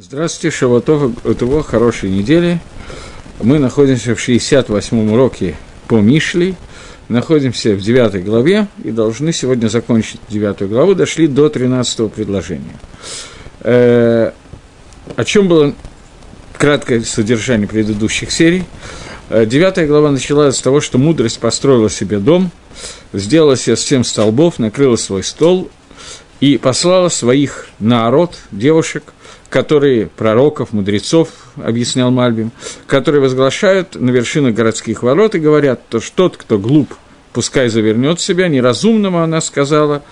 Здравствуйте, Шаватов, того хорошей недели. Мы находимся в 68-м уроке по Мишли, находимся в 9 главе и должны сегодня закончить 9 главу, дошли до 13 предложения. Э, о чем было краткое содержание предыдущих серий? Э, девятая глава началась с того, что мудрость построила себе дом, сделала себе семь столбов, накрыла свой стол и послала своих народ, девушек, которые, пророков, мудрецов, объяснял Мальбим, которые возглашают на вершинах городских ворот и говорят, то что тот, кто глуп, пускай завернет себя, неразумному она сказала,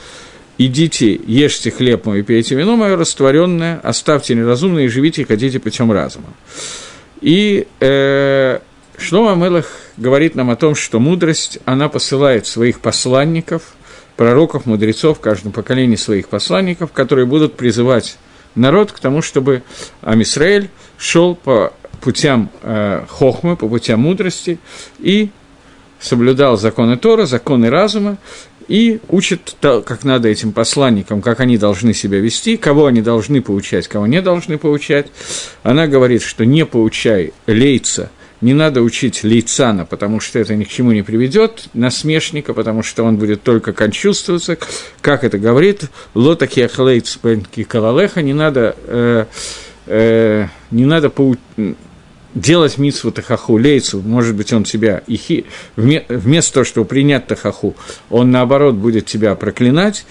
идите, ешьте хлеб мой пейте вино мое растворенное, оставьте неразумное и живите, и ходите путем разума. И э, Шлома Мелах говорит нам о том, что мудрость, она посылает своих посланников, пророков, мудрецов, в каждом поколении своих посланников, которые будут призывать народ к тому, чтобы Амисраэль шел по путям э, хохмы, по путям мудрости и соблюдал законы Тора, законы разума, и учит, как надо этим посланникам, как они должны себя вести, кого они должны поучать, кого не должны поучать. Она говорит, что не поучай лейца – не надо учить Лейцана, потому что это ни к чему не приведет, насмешника, потому что он будет только кончувствоваться, как это говорит, лотаки ахлейц калалеха, не надо, э, э, не надо поу- делать митсву тахаху лейцу, может быть, он тебя, ихи, вместо того, чтобы принять тахаху, он, наоборот, будет тебя проклинать,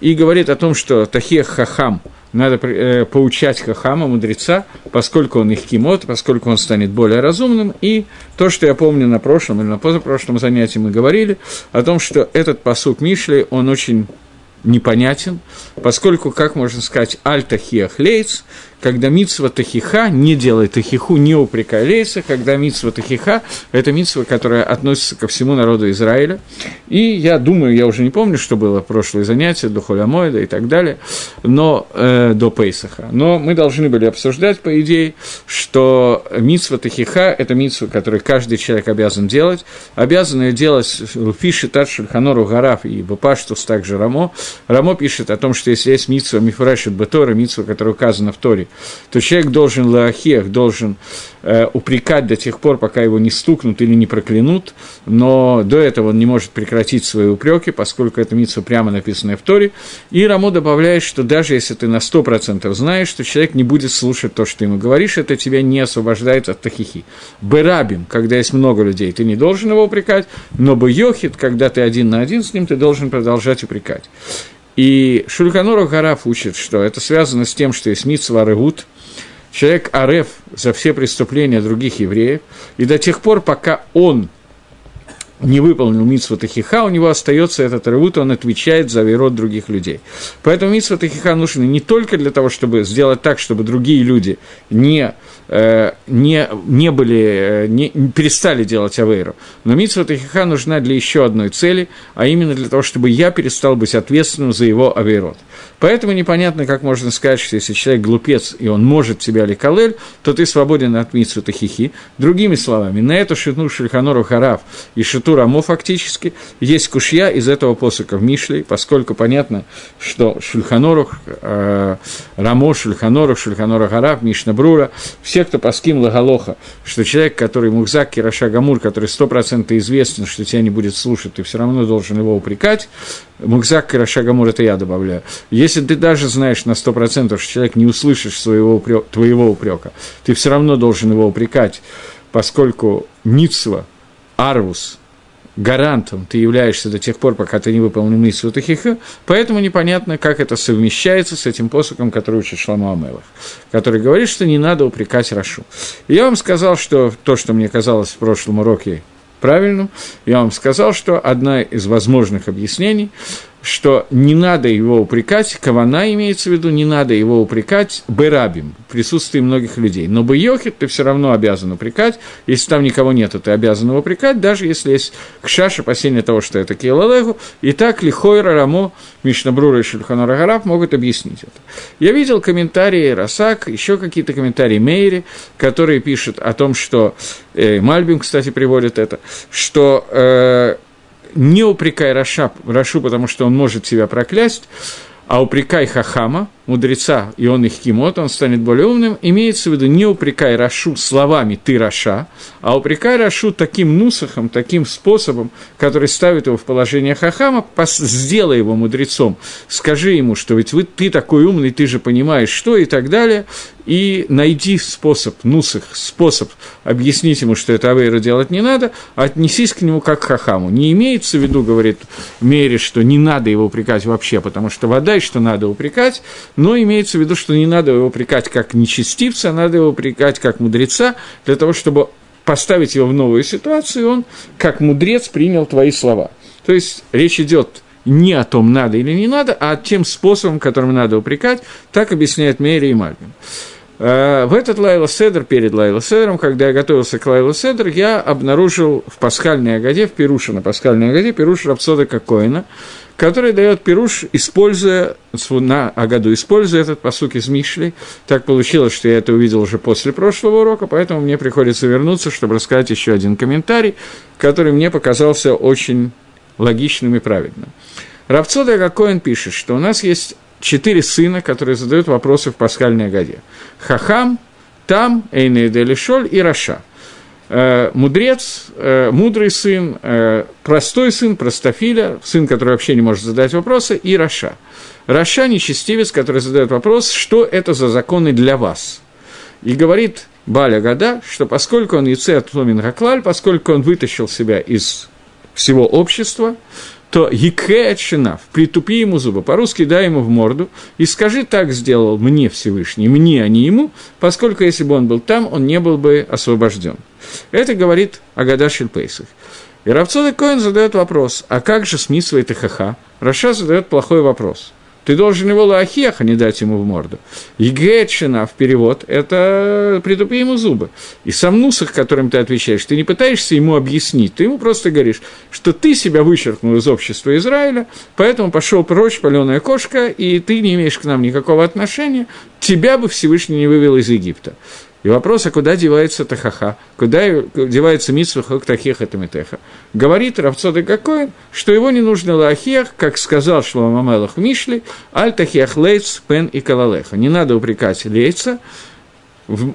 и говорит о том, что тахех хахам – надо э, поучать Хахама, мудреца, поскольку он их кимот, поскольку он станет более разумным. И то, что я помню на прошлом или на позапрошлом занятии мы говорили, о том, что этот посук Мишли, он очень непонятен, поскольку, как можно сказать, аль-тахиах когда митсва тахиха не делает тахиху, не упрекая лейца, когда митсва тахиха – это митсва, которая относится ко всему народу Израиля. И я думаю, я уже не помню, что было прошлое занятие, до Холямоида и так далее, но э, до Пейсаха. Но мы должны были обсуждать, по идее, что митсва тахиха – это митсва, которую каждый человек обязан делать, обязан ее делать Фиши, Тат, Шульханору, Гараф и Бапаштус, также Рамо. Рамо пишет о том, что если есть митсва Мифрашит Батора, митсва, которая указана в Торе, то человек должен лаахех, должен э, упрекать до тех пор, пока его не стукнут или не проклянут, но до этого он не может прекратить свои упреки, поскольку это митсва прямо написанная в Торе. И Рамо добавляет, что даже если ты на 100% знаешь, что человек не будет слушать то, что ты ему говоришь, это тебя не освобождает от тахихи. Берабим, когда есть много людей, ты не должен его упрекать, но бьёхит, когда ты один на один с ним, ты должен продолжать упрекать. И Шульканору Гараф учит, что это связано с тем, что есть митсва Регут, человек Ареф за все преступления других евреев, и до тех пор, пока он не выполнил митсву Тахиха, у него остается этот ревут, он отвечает за верот других людей. Поэтому митсва Тахиха нужна не только для того, чтобы сделать так, чтобы другие люди не Э, не, не были, э, не, перестали делать авейру. Но митсва Тахиха нужна для еще одной цели, а именно для того, чтобы я перестал быть ответственным за его авейрот. Поэтому непонятно, как можно сказать, что если человек глупец, и он может тебя ликалель, то ты свободен от митсвы Тахихи. Другими словами, на эту шитну Шельханору Хараф и шиту Рамо фактически есть кушья из этого посока в Мишле, поскольку понятно, что Шульханору, э, Рамо, Шульханору, Шульханору Хараф, Мишна Брура, все кто паским лагалоха, что человек, который мухзак Кираша Гамур, который стопроцентно известен, что тебя не будет слушать, ты все равно должен его упрекать, мухзак Кираша Гамур, это я добавляю. Если ты даже знаешь на сто процентов, что человек не услышит своего упрек, твоего упрека, ты все равно должен его упрекать, поскольку Ницва, Арвус – гарантом ты являешься до тех пор, пока ты не выполнил миссию Тахиха, поэтому непонятно, как это совмещается с этим посоком, который учит Шламу Амелах, который говорит, что не надо упрекать Рашу. Я вам сказал, что то, что мне казалось в прошлом уроке правильным, я вам сказал, что одна из возможных объяснений – что не надо его упрекать, кавана имеется в виду, не надо его упрекать берабим, в присутствии многих людей. Но бейохит ты все равно обязан упрекать, если там никого нет, ты обязан его упрекать, даже если есть кшаш, опасение того, что это киелалегу, и так лихойра рамо, Мишнабрура и Шульханара Гараб могут объяснить это. Я видел комментарии Росак, еще какие-то комментарии Мейри, которые пишут о том, что, э, Мальбим, кстати, приводит это, что э, не упрекай Раша, Рашу, потому что он может себя проклясть, а упрекай Хахама, мудреца, и он их кимот, он станет более умным, имеется в виду не упрекай Рашу словами «ты Раша», а упрекай Рашу таким нусахом, таким способом, который ставит его в положение хахама, сделай его мудрецом, скажи ему, что ведь вы, ты такой умный, ты же понимаешь, что и так далее, и найди способ, нусах, способ объяснить ему, что это авейра делать не надо, отнесись к нему как к хахаму. Не имеется в виду, говорит Мере, что не надо его упрекать вообще, потому что вода и что надо упрекать, но имеется в виду, что не надо его упрекать как нечестивца, а надо его упрекать как мудреца, для того, чтобы поставить его в новую ситуацию, и он, как мудрец, принял твои слова. То есть речь идет не о том, надо или не надо, а тем способом, которым надо упрекать, так объясняет Мэри и Мальбин. Э, в этот Лайла Седр, перед Лайла Седром, когда я готовился к Лайла Седр, я обнаружил в пасхальной Агаде, в Пируше на пасхальной Агаде, Пируш Рапсода Кокоина, который дает Пируш, используя, на Агаду, используя этот посук из Мишли. Так получилось, что я это увидел уже после прошлого урока, поэтому мне приходится вернуться, чтобы рассказать еще один комментарий, который мне показался очень логичным и правильным. Рав Цадок Коэн пишет, что у нас есть четыре сына, которые задают вопросы в пасхальной Агаде. חכם, תם, אינו יודע לשאול и רשע. Э, мудрец, э, мудрый сын, э, простой сын, простофиля, сын, который вообще не может задать вопросы, и רשע. Раша – нечестивец, который задает вопрос, что это за законы для вас. И говорит Баля Гада, что поскольку он яйце от Хаклаль, поскольку он вытащил себя из всего общества, то Екэ Шинав, притупи ему зубы, по-русски дай ему в морду, и скажи, так сделал мне Всевышний, мне, а не ему, поскольку если бы он был там, он не был бы освобожден. Это говорит Агада Шильпейсах. И Равцода Коин задает вопрос, а как же с Митсвой Хаха? Раша задает плохой вопрос. Ты должен его лахеха не дать ему в морду. Егетшина в перевод – это притупи ему зубы. И сам нусах, которым ты отвечаешь, ты не пытаешься ему объяснить, ты ему просто говоришь, что ты себя вычеркнул из общества Израиля, поэтому пошел прочь, паленая кошка, и ты не имеешь к нам никакого отношения, тебя бы Всевышний не вывел из Египта. И вопрос, а куда девается Тахаха? Куда девается Митсва Хактахеха Тамитеха? Говорит Равцода Гакоин, что его не нужно лахех, как сказал Шлома Мамелах в Мишле, аль тахех лейц, пен и калалеха. Не надо упрекать лейца,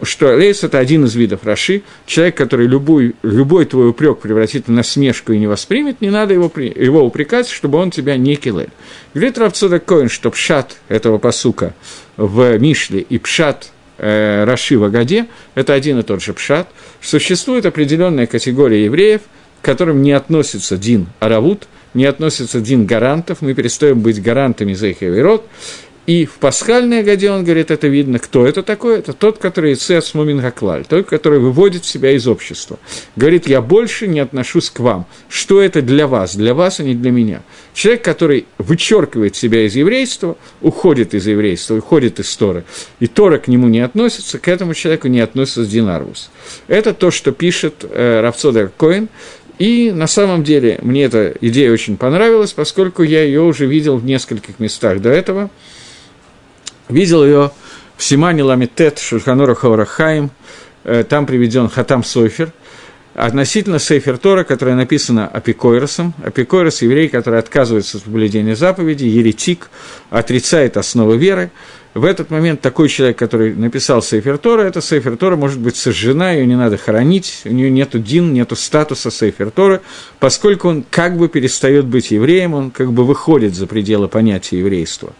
что лейц – это один из видов Раши. Человек, который любой, любой твой упрек превратит в насмешку и не воспримет, не надо его, его упрекать, чтобы он тебя не килель. Говорит Равцода Коин, что пшат этого посука в Мишле и пшат э, Раши в это один и тот же пшат, существует определенная категория евреев, к которым не относится Дин Аравут, не относится Дин Гарантов, мы перестаем быть гарантами за их Эверот, и в пасхальной годе он говорит, это видно, кто это такой, это тот, который Цец Мумин Хаклаль, тот, который выводит себя из общества. Говорит, я больше не отношусь к вам. Что это для вас? Для вас, а не для меня. Человек, который вычеркивает себя из еврейства, уходит из еврейства, уходит из Торы, и Тора к нему не относится, к этому человеку не относится Динарвус. Это то, что пишет э, Равцодер Коин, и на самом деле мне эта идея очень понравилась, поскольку я ее уже видел в нескольких местах до этого – Видел ее в Симане Ламитет Шульханора Хаурахаим, там приведен Хатам Сойфер, относительно Сейфер Тора, которая написана Апикойросом. Апикойрос – еврей, который отказывается от соблюдения заповедей, еретик, отрицает основы веры – в этот момент такой человек, который написал Сейфер Тора, эта Сейфер Тора может быть сожжена, ее не надо хоронить, у нее нету дин, нету статуса Сейфер Тора, поскольку он как бы перестает быть евреем, он как бы выходит за пределы понятия еврейства.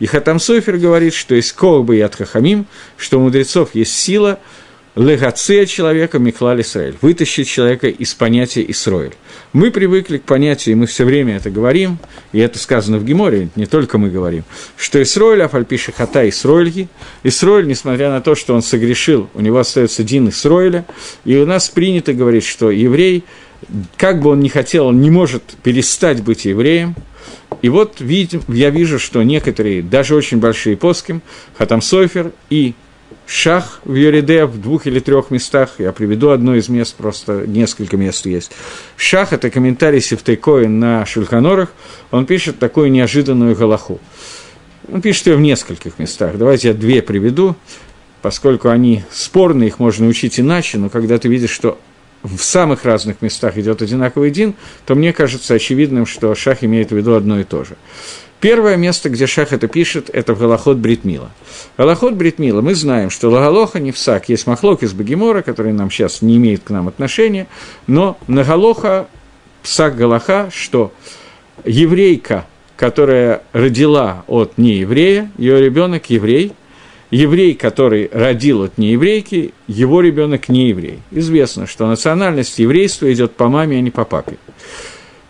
И Хатам Сейфер говорит, что есть Колбы и Хахамим, что у мудрецов есть сила – легация человека Михлаль Исраэль, вытащить человека из понятия Исраэль. Мы привыкли к понятию, и мы все время это говорим, и это сказано в Геморе, не только мы говорим, что Исраэль, Афальпиши Хата Исраэльги, Исраэль, несмотря на то, что он согрешил, у него остается Дин Исраэля, и у нас принято говорить, что еврей, как бы он ни хотел, он не может перестать быть евреем, и вот видим, я вижу, что некоторые, даже очень большие поским, Хатам Сойфер и Шах в Йориде в двух или трех местах, я приведу одно из мест, просто несколько мест есть. Шах – это комментарий Севтейкоин на Шульханорах, он пишет такую неожиданную галаху. Он пишет ее в нескольких местах, давайте я две приведу, поскольку они спорные, их можно учить иначе, но когда ты видишь, что в самых разных местах идет одинаковый дин, то мне кажется очевидным, что Шах имеет в виду одно и то же. Первое место, где Шах это пишет, это в Галахот Бритмила. Галахот Бритмила, мы знаем, что Лагалоха не всак, есть махлок из Багимора, который нам сейчас не имеет к нам отношения, но на Галоха, псак Галаха, что еврейка, которая родила от нееврея, ее ребенок еврей, еврей, который родил от нееврейки, его ребенок не еврей. Известно, что национальность еврейства идет по маме, а не по папе.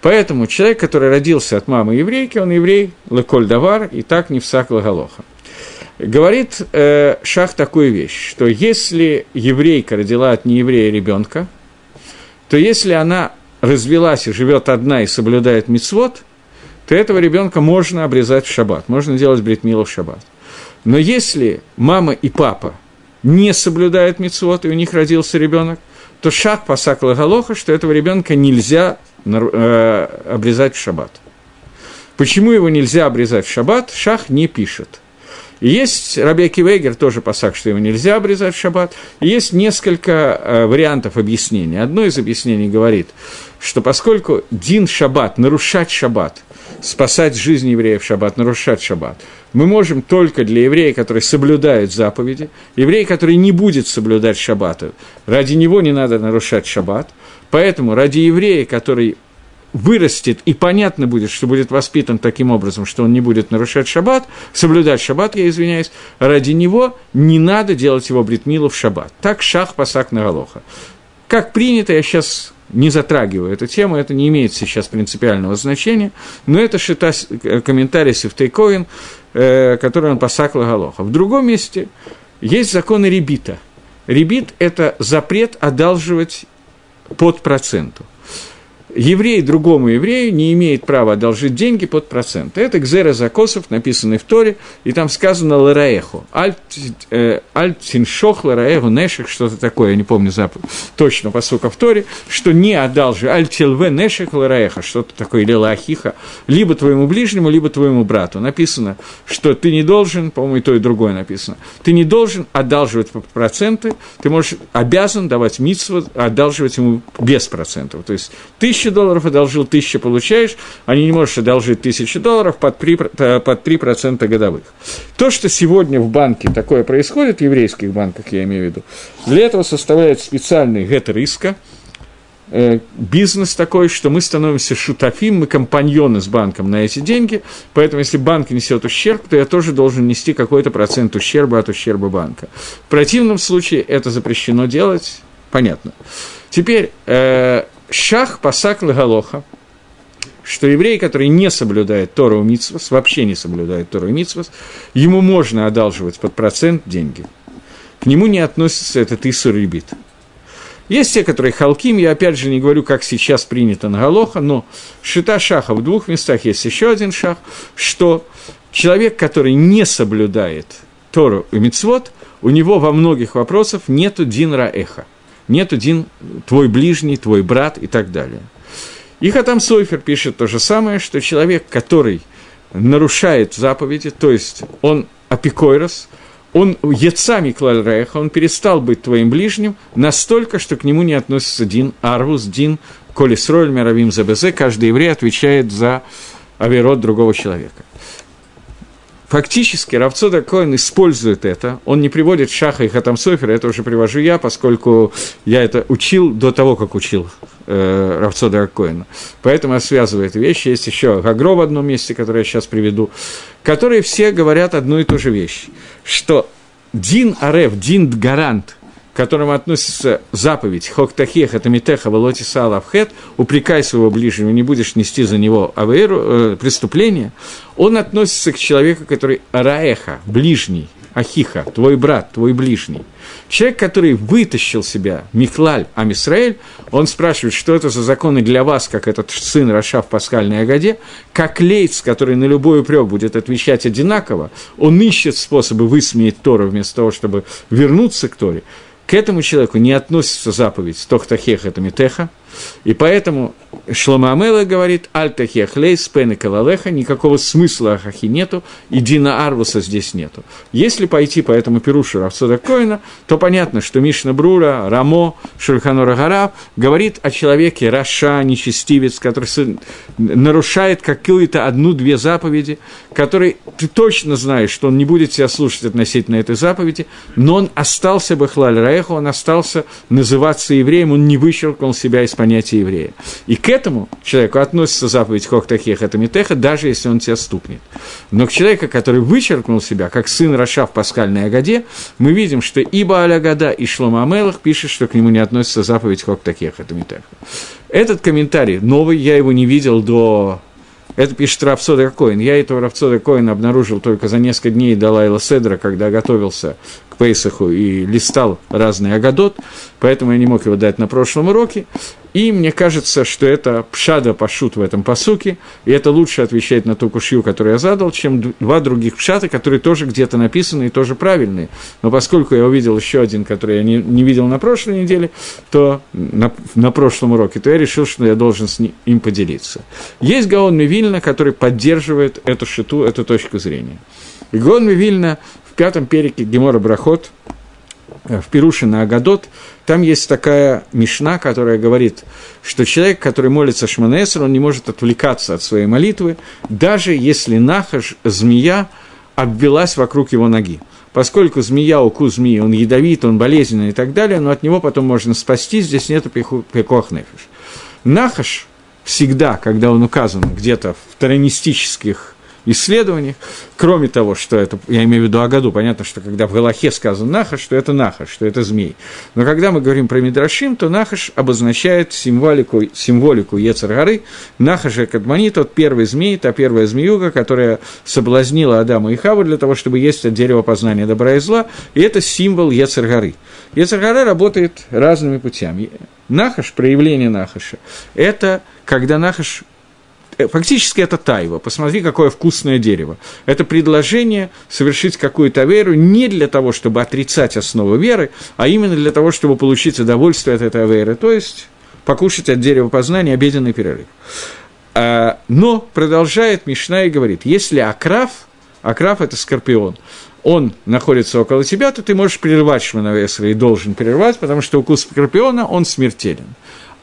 Поэтому человек, который родился от мамы еврейки, он еврей, леколь давар, и так не всак лагалоха. Говорит э, Шах такую вещь, что если еврейка родила от нееврея ребенка, то если она развелась и живет одна и соблюдает мицвод, то этого ребенка можно обрезать в шаббат, можно делать бритмилу в шаббат. Но если мама и папа не соблюдают мицвод, и у них родился ребенок, то шаг пасак лагалоха, что этого ребенка нельзя обрезать в шаббат. Почему его нельзя обрезать в шаббат, Шах не пишет. Есть Рабеки Вейгер, тоже посак, что его нельзя обрезать в шаббат. Есть несколько э, вариантов объяснения. Одно из объяснений говорит, что поскольку Дин шаббат, нарушать шаббат, спасать жизнь евреев шаббат, нарушать шаббат, мы можем только для еврея, который соблюдает заповеди, еврей, который не будет соблюдать шаббат, ради него не надо нарушать шаббат – Поэтому ради еврея, который вырастет, и понятно будет, что будет воспитан таким образом, что он не будет нарушать шаббат, соблюдать шаббат, я извиняюсь, ради него не надо делать его бритмилу в шаббат. Так шах пасак на галоха. Как принято, я сейчас не затрагиваю эту тему, это не имеет сейчас принципиального значения, но это шита, э, комментарий Севтейковин, э, который он пасак галоха. В другом месте есть законы ребита. Ребит – это запрет одалживать под проценту. Еврей другому еврею не имеет права одолжить деньги под процент. Это Гзера Закосов, написанный в Торе, и там сказано «Лараеху». «Альтиншох лараеху нешек», что-то такое, я не помню зап... точно по сука в Торе, что не одолжи «Альтилве нешек лараеха», что-то такое, или «Лахиха», либо твоему ближнему, либо твоему брату. Написано, что ты не должен, по-моему, и то, и другое написано, ты не должен одалживать под проценты, ты можешь, обязан давать митсву, одалживать ему без процентов. То есть, тысяча тысячу долларов одолжил, тысячу получаешь, а не можешь одолжить тысячу долларов под 3%, э, под 3% годовых. То, что сегодня в банке такое происходит, в еврейских банках я имею в виду, для этого составляет специальный гет риска, э, бизнес такой, что мы становимся шутафим, мы компаньоны с банком на эти деньги, поэтому если банк несет ущерб, то я тоже должен нести какой-то процент ущерба от ущерба банка. В противном случае это запрещено делать, понятно. Теперь, э, Шах пасак лагалоха, что еврей, который не соблюдает Тору Митсвас, вообще не соблюдает Тору Митсвас, ему можно одалживать под процент деньги. К нему не относится этот Исур Рибит. Есть те, которые халким, я опять же не говорю, как сейчас принято на Галоха, но шита шаха в двух местах есть еще один шах, что человек, который не соблюдает Тору и Мицвод, у него во многих вопросах нету дин раэха – нет один твой ближний, твой брат и так далее. И Хатам Сойфер пишет то же самое, что человек, который нарушает заповеди, то есть он апикойрос, он яцами клальреха, он перестал быть твоим ближним настолько, что к нему не относится Дин Арвус, Дин Колесроль, Мировим ЗБЗ, каждый еврей отвечает за авирот другого человека фактически Равцода Коин использует это, он не приводит Шаха и Хатам Софера, это уже привожу я, поскольку я это учил до того, как учил э, Равцода Коина. Поэтому я связываю эти вещи. Есть еще Гагро в одном месте, которое я сейчас приведу, которые все говорят одну и ту же вещь, что Дин Арев, Дин Гарант – которому относится заповедь «Хоктахех митеха волоти салавхет» «Упрекай своего ближнего, не будешь нести за него авейру, э, преступление», он относится к человеку, который раеха, ближний, ахиха, твой брат, твой ближний. Человек, который вытащил себя, Михлаль Амисраэль, он спрашивает, что это за законы для вас, как этот сын Раша в пасхальной Агаде, как лейц, который на любой упрек будет отвечать одинаково, он ищет способы высмеять Тору вместо того, чтобы вернуться к Торе, к этому человеку не относится заповедь «Тохтахех» – это Митеха. И поэтому Шлома Амела говорит, «Альтахех лейс пен и калалеха», никакого смысла Ахахи нету, и Дина Арвуса здесь нету. Если пойти по этому Перушу Равсода Коина, то понятно, что Мишна Брура, Рамо, Шульханора Гараб говорит о человеке Раша, нечестивец, который нарушает какую-то одну-две заповеди, который ты точно знаешь, что он не будет тебя слушать относительно этой заповеди, но он остался бы Хлаль Раеху, он остался называться евреем, он не вычеркнул себя из понятия еврея. И к этому человеку относится заповедь Хохтахех, это Митеха, даже если он тебя стукнет. Но к человеку, который вычеркнул себя, как сын Раша в пасхальной Агаде, мы видим, что и Бааля Гада, и Шлома Амелах пишет, что к нему не относится заповедь Хохтахех, это Митеха. Этот комментарий новый, я его не видел до это пишет Равсода Коин. Я этого Равсода Коина обнаружил только за несколько дней до Лайла Седра, когда готовился к Пейсаху и листал разный Агадот, поэтому я не мог его дать на прошлом уроке. И мне кажется, что это пшада пашут в этом посуке, и это лучше отвечает на ту кушью, которую я задал, чем два других пшата, которые тоже где-то написаны и тоже правильные. Но поскольку я увидел еще один, который я не, не видел на прошлой неделе, то на, на прошлом уроке, то я решил, что я должен с ним, им поделиться. Есть Гаон Мивильна, который поддерживает эту шиту, эту точку зрения. И Гаон Мивильна пятом перике Гемора Брахот – Э, в Пируше на Агадот, там есть такая мишна, которая говорит, что человек, который молится Шманесер, он не может отвлекаться от своей молитвы, даже если нахаш, змея, обвелась вокруг его ноги. Поскольку змея, укус змеи, он ядовит, он болезненный и так далее, но от него потом можно спасти, здесь нет пекох нефиш. Нахаш всегда, когда он указан где-то в таранистических исследованиях. Кроме того, что это, я имею в виду Агаду, понятно, что когда в Галахе сказано Нахаш, что это Нахаш, что это змей. Но когда мы говорим про Мидрашим, то Нахаш обозначает символику, символику Ецаргары. Нахаш и Кадмани, тот первый змей, та первая змеюга, которая соблазнила Адама и Хаву для того, чтобы есть от дерева познания добра и зла, и это символ Ецаргары. Ецаргара работает разными путями. Нахаш, проявление Нахаша, это когда Нахаш фактически это тайва. Посмотри, какое вкусное дерево. Это предложение совершить какую-то веру не для того, чтобы отрицать основу веры, а именно для того, чтобы получить удовольствие от этой веры, то есть покушать от дерева познания обеденный перерыв. А, но продолжает Мишна и говорит, если акрав, акрав – это скорпион, он находится около тебя, то ты можешь прервать Шманавесра и должен прервать, потому что укус скорпиона, он смертелен.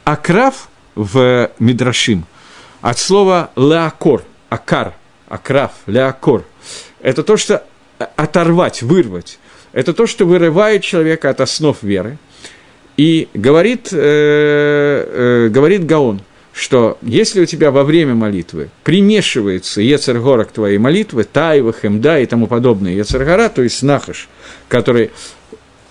Акрав в Мидрашим – от слова «леакор», «акар», «акрав», «леакор». Это то, что оторвать, вырвать. Это то, что вырывает человека от основ веры. И говорит, э, э, говорит Гаон, что если у тебя во время молитвы примешивается Ецергора к твоей молитве, Таева, Хемда и тому подобное, Ецергора, то есть Нахаш, который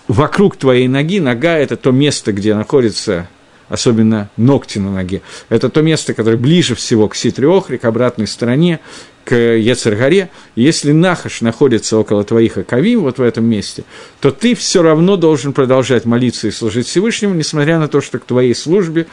вокруг твоей ноги, нога – это то место, где находится особенно ногти на ноге. Это то место, которое ближе всего к Ситриохре, к обратной стороне, к Ецергаре. Если Нахаш находится около твоих Акавим, вот в этом месте, то ты все равно должен продолжать молиться и служить Всевышнему, несмотря на то, что к твоей службе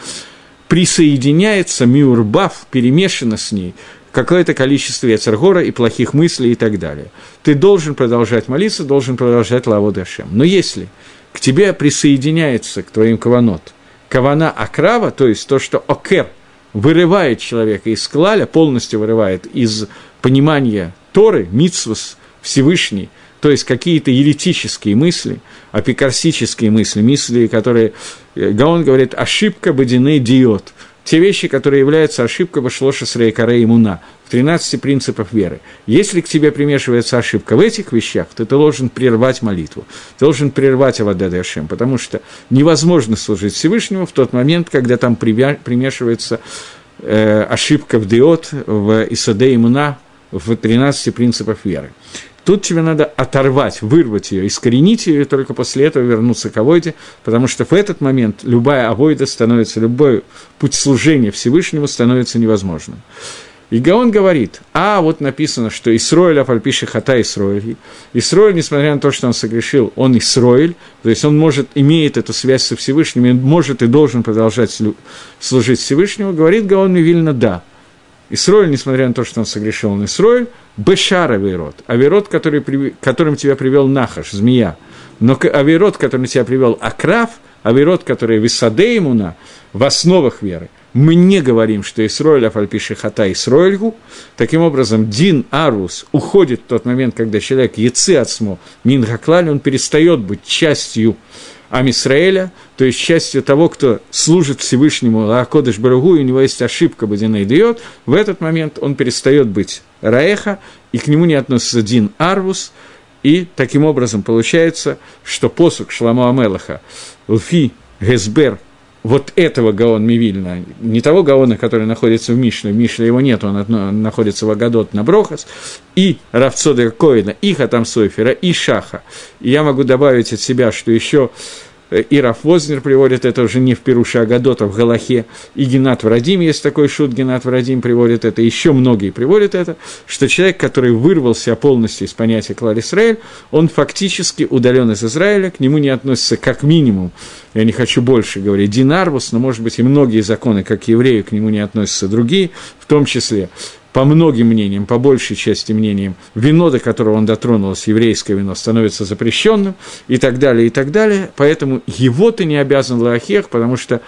присоединяется Миурбав, перемешано с ней, какое-то количество Яцергора и плохих мыслей и так далее. Ты должен продолжать молиться, должен продолжать Лаву. Но если к тебе присоединяется, к твоим каванот – кавана акрава, то есть то, что окер вырывает человека из клаля, полностью вырывает из понимания Торы, Мицвус, Всевышний, то есть какие-то еретические мысли, апикарсические мысли, мысли, которые, э, Гаон говорит, ошибка бодины диот, те вещи, которые являются ошибкой Башлоша Срейкаре Имуна, в 13 принципах веры. Если к тебе примешивается ошибка в этих вещах, то ты должен прервать молитву, ты должен прервать Авададашем, потому что невозможно служить Всевышнему в тот момент, когда там примешивается э, ошибка в Диот, в Исаде Имуна, в 13 принципах веры. Тут тебе надо оторвать, вырвать ее, искоренить ее, и только после этого вернуться к авойде, потому что в этот момент любая авойда становится, любой путь служения Всевышнему становится невозможным. И Гаон говорит, а вот написано, что Исроэль, Афальпиши Хата Исроэль. Исроэль, несмотря на то, что он согрешил, он Исроэль, то есть он может, имеет эту связь со Всевышним, и может и должен продолжать служить Всевышнему, говорит Гаон Мивильна, да. Исроэль, несмотря на то, что он согрешил, он Исроэль, Бешар Авейрот, Авейрот, который, которым тебя привел Нахаш, змея, но Авейрот, которым тебя привел Акрав, авирот, которые висадеимуна, в основах веры, мы не говорим, что Исроэль Афальпиши Хата Исроэльгу. Таким образом, Дин Арус уходит в тот момент, когда человек Яцы Ацмо Мин Хаклаль, он перестает быть частью Амисраэля, то есть частью того, кто служит Всевышнему Лаакодыш Барагу, и у него есть ошибка Бадина и дает, в этот момент он перестает быть Раэха, и к нему не относится Дин Арвус, и таким образом получается, что посук Шламу Амелаха, Лфи Гесбер вот этого Гаон Мивильна, не того Гаона, который находится в Мишле, в Мишле его нет, он, одно, находится в Агадот на Брохас, и Равцода Коина, и Хатам Сойфера, и Шаха. И я могу добавить от себя, что еще и Раф Вознер приводит это уже не в Перуше Агадота, в Галахе, и Геннат Врадим, есть такой шут, Геннат Врадим приводит это, еще многие приводят это, что человек, который вырвался полностью из понятия Клар Исраэль, он фактически удален из Израиля, к нему не относится как минимум, я не хочу больше говорить, Динарвус, но, может быть, и многие законы, как еврею, к нему не относятся другие, в том числе по многим мнениям, по большей части мнениям, вино, до которого он дотронулся, еврейское вино, становится запрещенным и так далее, и так далее. Поэтому его ты не обязан лахех, потому что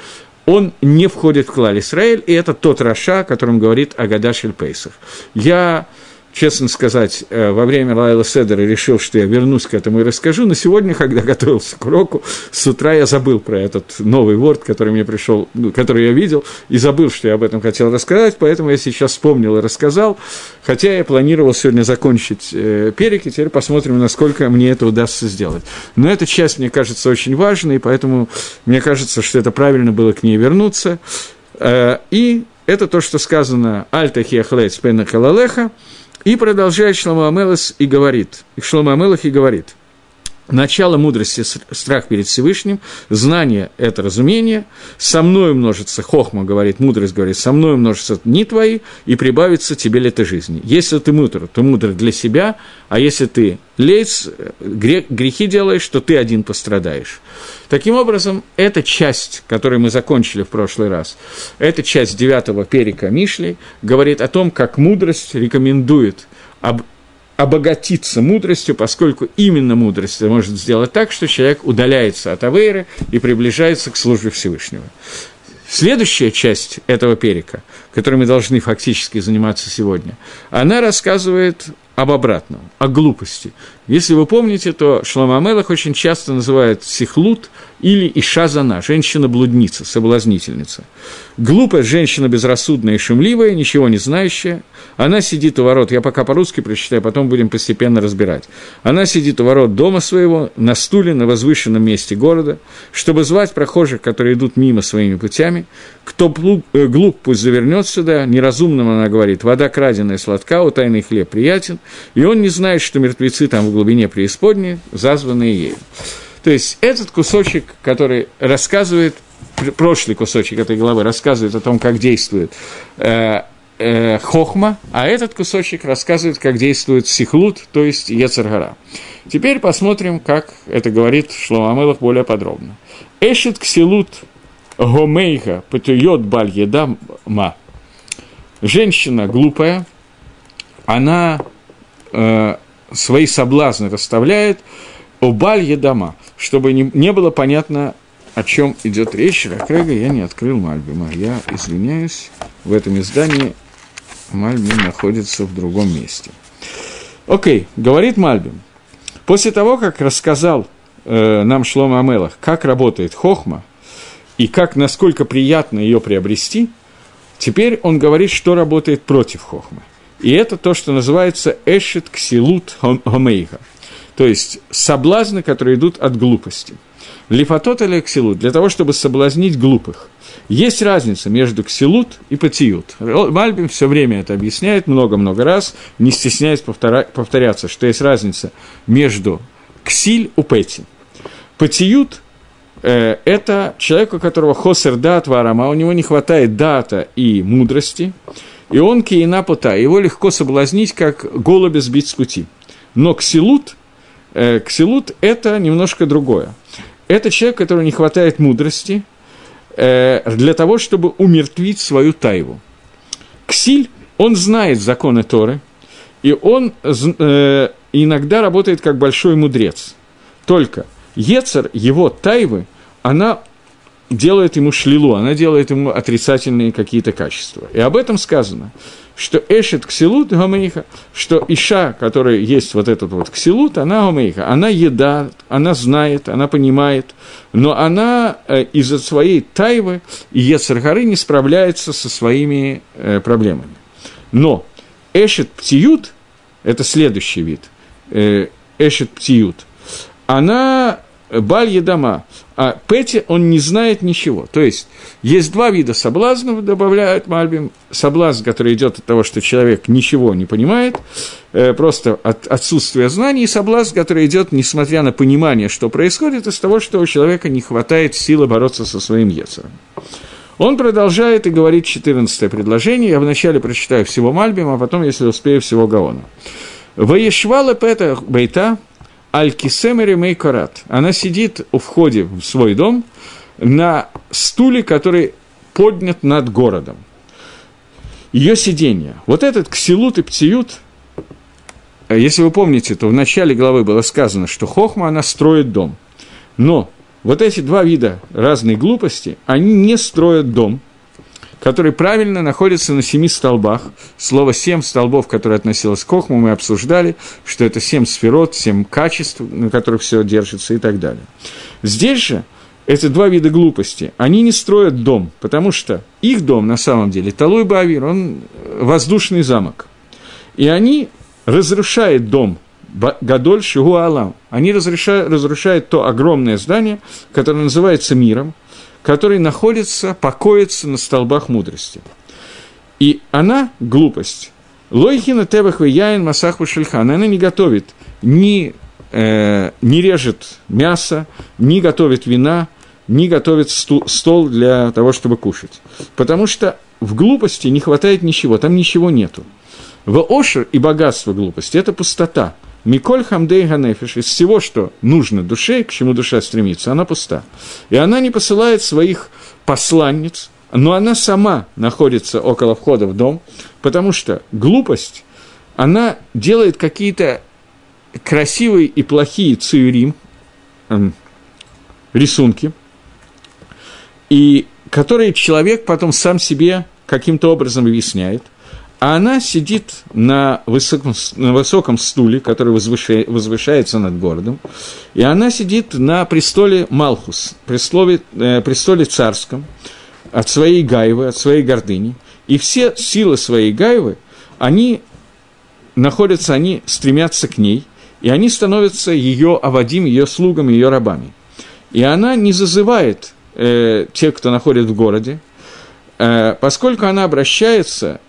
он не входит в клаль Израиль, и это тот Раша, о котором говорит Агадаш Пейсов. Я честно сказать, э, во время Лайла Седера решил, что я вернусь к этому и расскажу, но сегодня, когда готовился к уроку, с утра я забыл про этот новый ворд, который мне пришел, ну, который я видел, и забыл, что я об этом хотел рассказать, поэтому я сейчас вспомнил и рассказал, хотя я планировал сегодня закончить э, перек, и теперь посмотрим, насколько мне это удастся сделать. Но эта часть, мне кажется, очень важной, и поэтому мне кажется, что это правильно было к ней вернуться. Э, и это то, что сказано «Альта хиахлейц пена калалеха», и продолжает Шлома Амелас и говорит, Шлома Амелах и говорит, начало мудрости – страх перед Всевышним, знание – это разумение, со мной множится, хохма говорит, мудрость говорит, со мной множится не твои, и прибавится тебе лето жизни. Если ты мудр, то мудр для себя, а если ты лейц, грехи делаешь, то ты один пострадаешь. Таким образом, эта часть, которую мы закончили в прошлый раз, эта часть девятого перика Мишли говорит о том, как мудрость рекомендует об обогатиться мудростью, поскольку именно мудрость может сделать так, что человек удаляется от Авейры и приближается к службе Всевышнего. Следующая часть этого перика, которой мы должны фактически заниматься сегодня, она рассказывает об обратном, о глупости. Если вы помните, то Шлома Амелах очень часто называют сихлут или ишазана, женщина-блудница, соблазнительница. Глупая женщина безрассудная и шумливая, ничего не знающая, она сидит у ворот, я пока по-русски прочитаю, потом будем постепенно разбирать. Она сидит у ворот дома своего, на стуле, на возвышенном месте города, чтобы звать прохожих, которые идут мимо своими путями. Кто э, глуп, пусть завернет сюда, неразумным она говорит, вода краденая сладка, у тайный хлеб приятен, и он не знает, что мертвецы там в глубине преисподней, зазванные ею. То есть этот кусочек, который рассказывает, прошлый кусочек этой главы рассказывает о том, как действует э, э, хохма, а этот кусочек рассказывает, как действует сихлут, то есть ецаргара. Теперь посмотрим, как это говорит Шломамелах более подробно. Эшет ксилут гомейха патуйот баль едама. Женщина глупая, она э, свои соблазны расставляет о балье дома, чтобы не, не было понятно, о чем идет речь. Ракрега я не открыл Мальбима. Я извиняюсь, в этом издании Мальбим находится в другом месте. Окей, говорит Мальбим. После того, как рассказал э, нам Шлома Амелах, как работает хохма и как, насколько приятно ее приобрести, теперь он говорит, что работает против хохмы. И это то, что называется эшет ксилут хомейга, то есть соблазны, которые идут от глупости. Лифатот или ксилут, для того, чтобы соблазнить глупых. Есть разница между ксилут и патиют. Мальбим все время это объясняет много-много раз, не стесняясь повтора- повторяться, что есть разница между ксиль и пэти. Патиют э, – это человек, у которого хосер дат варама, у него не хватает дата и мудрости – и он киена пута, его легко соблазнить, как голубя сбить с пути. Но ксилут, ксилут – это немножко другое. Это человек, которому не хватает мудрости э, для того, чтобы умертвить свою тайву. Ксиль, он знает законы Торы, и он э, иногда работает как большой мудрец. Только Ецер, его тайвы, она делает ему шлилу, она делает ему отрицательные какие-то качества. И об этом сказано, что эшет ксилут гомейха, что иша, которая есть вот этот вот ксилут, она гомейха, она еда, она знает, она понимает, но она э, из-за своей тайвы и Ецаргары не справляется со своими э, проблемами. Но эшет птиют, это следующий вид, э, эшет птиют, она баль дома, а Пети он не знает ничего. То есть, есть два вида соблазнов, добавляют Мальбим. Соблазн, который идет от того, что человек ничего не понимает, э, просто от отсутствия знаний, и соблазн, который идет, несмотря на понимание, что происходит, из того, что у человека не хватает силы бороться со своим Ецером. Он продолжает и говорит 14 предложение. Я вначале прочитаю всего Мальбима, а потом, если успею, всего Гаона. «Воешвала пета бейта, Аль-Кисемери Мейкарат. Она сидит у входе в свой дом на стуле, который поднят над городом. Ее сиденье. Вот этот ксилут и птиют, если вы помните, то в начале главы было сказано, что хохма, она строит дом. Но вот эти два вида разной глупости, они не строят дом – который правильно находится на семи столбах. Слово «семь столбов», которое относилось к Кохму, мы обсуждали, что это семь сферот, семь качеств, на которых все держится и так далее. Здесь же эти два вида глупости, они не строят дом, потому что их дом на самом деле, Талуй Бавир, он воздушный замок. И они разрушают дом Гадоль Шигу Алам. Они разрушают, разрушают то огромное здание, которое называется миром, который находится, покоится на столбах мудрости. И она, глупость, Лойхина Тебах Яин Масаху Шельхан, она не готовит, ни, э, не режет мясо, не готовит вина, не готовит сту, стол для того, чтобы кушать. Потому что в глупости не хватает ничего, там ничего нету. В ошер и богатство глупости – это пустота – Миколь хамдей ганефиш, из всего, что нужно душе, к чему душа стремится, она пуста. И она не посылает своих посланниц, но она сама находится около входа в дом, потому что глупость, она делает какие-то красивые и плохие циюрим, эм, рисунки, и которые человек потом сам себе каким-то образом объясняет а она сидит на высоком, на высоком стуле, который возвышает, возвышается над городом, и она сидит на престоле Малхус, престоле, э, престоле царском, от своей гайвы, от своей гордыни, и все силы своей гайвы, они находятся, они стремятся к ней, и они становятся ее авадим, ее слугами, ее рабами. И она не зазывает э, тех, кто находит в городе, э, поскольку она обращается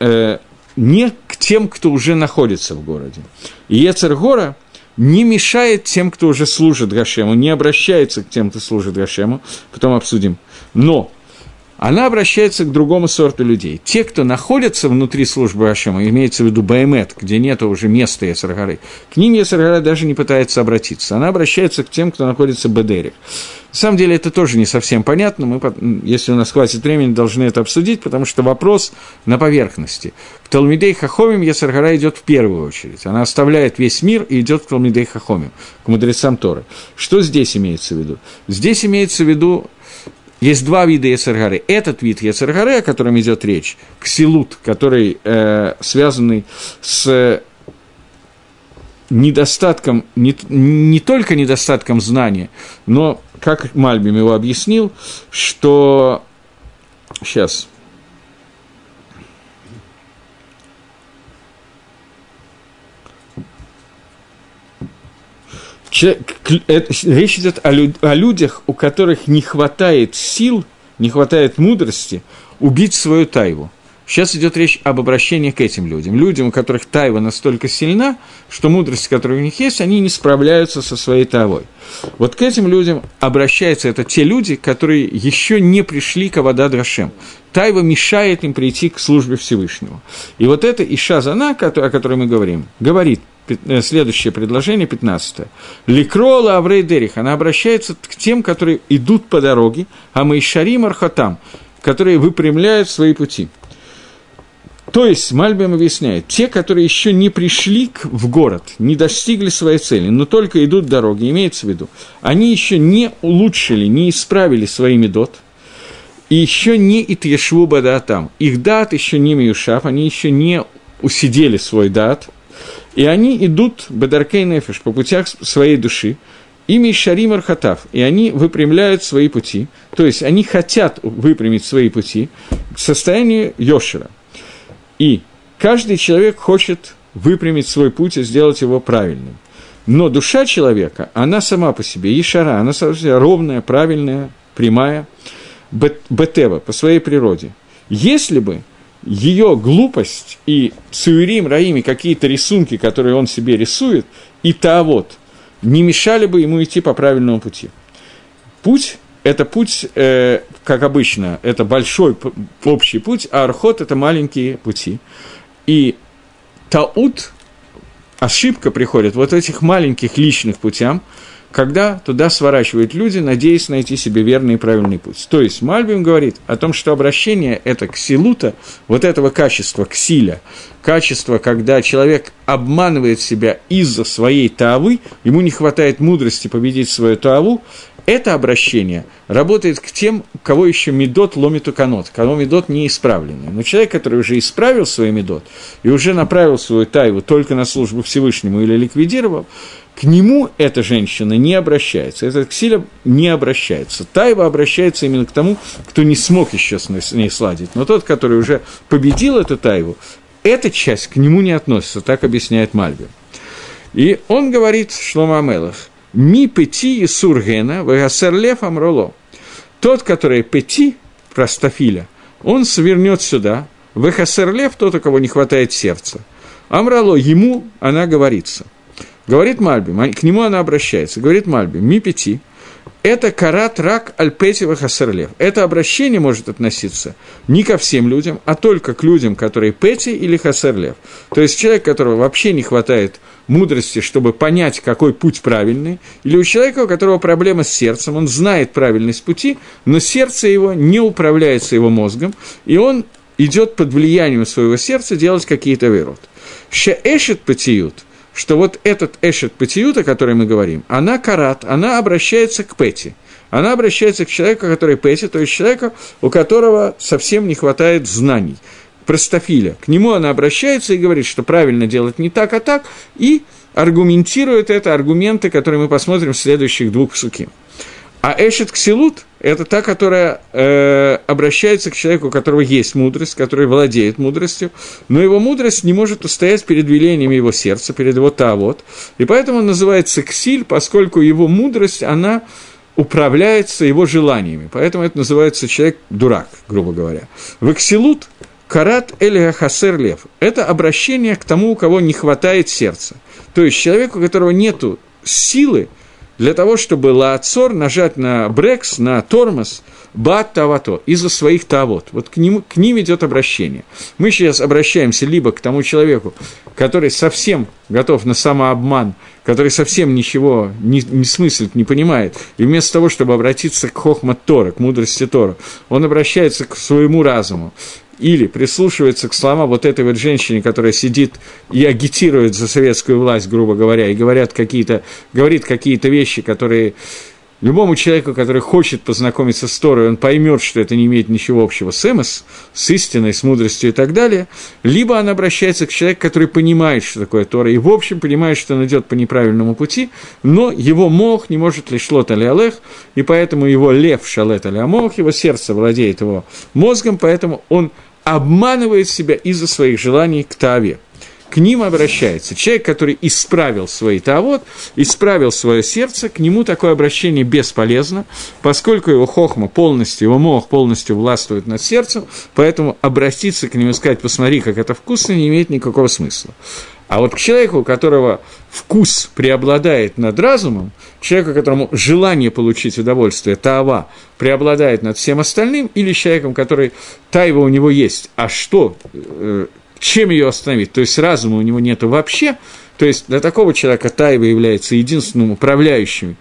э, не к тем, кто уже находится в городе. И Ецергора не мешает тем, кто уже служит Гашему, не обращается к тем, кто служит Гашему, потом обсудим. Но она обращается к другому сорту людей. Те, кто находятся внутри службы Ашема, имеется в виду Баймет, где нет уже места Есаргары, к ним Есаргара даже не пытается обратиться. Она обращается к тем, кто находится в Бедерих. На самом деле это тоже не совсем понятно. Мы, если у нас хватит времени, должны это обсудить, потому что вопрос на поверхности. К Талмидей Хахомим Есаргара идет в первую очередь. Она оставляет весь мир и идет к Талмидей Хахомим, к мудрецам Торы. Что здесь имеется в виду? Здесь имеется в виду есть два вида Ецергары. Этот вид Ецергары, о котором идет речь, ксилут, который э, связанный с недостатком, не, не только недостатком знания, но, как Мальбим его объяснил, что... Сейчас, речь идет о, о людях, у которых не хватает сил, не хватает мудрости убить свою тайву. Сейчас идет речь об обращении к этим людям. Людям, у которых тайва настолько сильна, что мудрость, которая у них есть, они не справляются со своей тавой. Вот к этим людям обращаются это те люди, которые еще не пришли к Авада Драшем. Тайва мешает им прийти к службе Всевышнего. И вот это Иша Зана, о которой мы говорим, говорит, Э, следующее предложение, 15. Ликрола Аврей Дерих, она обращается к тем, которые идут по дороге, а мы Шарим Архатам, которые выпрямляют свои пути. То есть, Мальбим объясняет, те, которые еще не пришли в город, не достигли своей цели, но только идут дороги, имеется в виду, они еще не улучшили, не исправили свои медот, и еще не итьешву там. Их дат еще не миюшав, они еще не усидели свой дат, и они идут бадаркей нефиш по путях своей души, ими шарим архатав, и они выпрямляют свои пути, то есть они хотят выпрямить свои пути к состоянию Йошера – и каждый человек хочет выпрямить свой путь и сделать его правильным. Но душа человека, она сама по себе, Ишара, она сама по себе ровная, правильная, прямая, бетева, по своей природе. Если бы ее глупость и суирим, раими, какие-то рисунки, которые он себе рисует, и та вот, не мешали бы ему идти по правильному пути. Путь это путь, э, как обычно, это большой общий путь, а архот – это маленькие пути. И таут, ошибка приходит вот этих маленьких личных путям, когда туда сворачивают люди, надеясь найти себе верный и правильный путь. То есть Мальбим говорит о том, что обращение это к силута, вот этого качества, к силе, качество, когда человек обманывает себя из-за своей тавы, ему не хватает мудрости победить свою таву, это обращение работает к тем, кого еще медот ломит у канот, кого медот не исправленный. Но человек, который уже исправил свой медот и уже направил свою тайву только на службу Всевышнему или ликвидировал, к нему эта женщина не обращается, этот ксиля не обращается. Тайва обращается именно к тому, кто не смог еще с ней сладить. Но тот, который уже победил эту тайву, эта часть к нему не относится, так объясняет Мальби. И он говорит, Шлома Амелах, Ми пети и сургена, вегасерлев амроло. Тот, который пети, простофиля, он свернет сюда, вегасерлев, тот, у кого не хватает сердца. Амрало, ему она говорится. Говорит Мальби, к нему она обращается, говорит Мальби, ми пяти, это карат рак альпетива хасерлев. Это обращение может относиться не ко всем людям, а только к людям, которые пети или хасерлев. То есть человек, которого вообще не хватает мудрости, чтобы понять, какой путь правильный, или у человека, у которого проблема с сердцем, он знает правильность пути, но сердце его не управляется его мозгом, и он идет под влиянием своего сердца делать какие-то вырод. Шеэшет патиют, что вот этот эшет патиют, о которой мы говорим, она карат, она обращается к пэти. Она обращается к человеку, который пэти, то есть человеку, у которого совсем не хватает знаний простофиля. К нему она обращается и говорит, что правильно делать не так, а так, и аргументирует это аргументы, которые мы посмотрим в следующих двух псуки. А Эшет Ксилут – это та, которая э, обращается к человеку, у которого есть мудрость, который владеет мудростью, но его мудрость не может устоять перед велениями его сердца, перед его тавод, и поэтому он называется Ксиль, поскольку его мудрость, она управляется его желаниями, поэтому это называется человек дурак, грубо говоря. В Ксилут Карат Элия Хасер Лев – это обращение к тому, у кого не хватает сердца. То есть человеку, у которого нет силы для того, чтобы Лаацор нажать на брекс, на тормоз, бат тавато, из-за своих тавот. Вот к, нему, к ним идет обращение. Мы сейчас обращаемся либо к тому человеку, который совсем готов на самообман, который совсем ничего не, не смыслит, не понимает, и вместо того, чтобы обратиться к Хохмат Тора, к мудрости Тора, он обращается к своему разуму, или прислушивается к словам вот этой вот женщины, которая сидит и агитирует за советскую власть, грубо говоря, и говорят какие-то, говорит какие-то вещи, которые Любому человеку, который хочет познакомиться с Торой, он поймет, что это не имеет ничего общего с Эмос, с истиной, с мудростью и так далее. Либо он обращается к человеку, который понимает, что такое Тора, и в общем понимает, что он идет по неправильному пути, но его мох не может лишь лот али алех, и поэтому его лев шалет али амох, его сердце владеет его мозгом, поэтому он обманывает себя из-за своих желаний к Таве. К ним обращается человек, который исправил свои тавод, исправил свое сердце, к нему такое обращение бесполезно, поскольку его хохма полностью, его мох полностью властвует над сердцем, поэтому обратиться к нему и сказать, посмотри, как это вкусно, не имеет никакого смысла. А вот к человеку, у которого вкус преобладает над разумом, человеку, которому желание получить удовольствие, таава, преобладает над всем остальным, или человеком, который тайва у него есть, а что, э, чем ее остановить? То есть разума у него нет вообще, то есть для такого человека тайва является единственным управляющим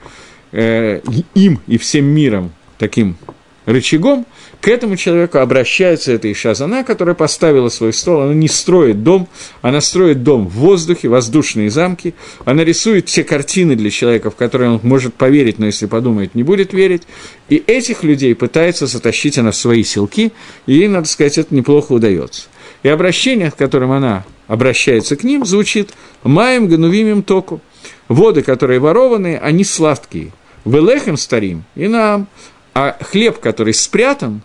э, им и всем миром таким рычагом, к этому человеку обращается эта Ишазана, которая поставила свой стол, она не строит дом, она строит дом в воздухе, воздушные замки, она рисует все картины для человека, в которые он может поверить, но если подумает, не будет верить, и этих людей пытается затащить она в свои селки, и ей, надо сказать, это неплохо удается. И обращение, к которым она обращается к ним, звучит «Маем ганувимим току». Воды, которые ворованы, они сладкие. Велехем старим и нам. А хлеб, который спрятан,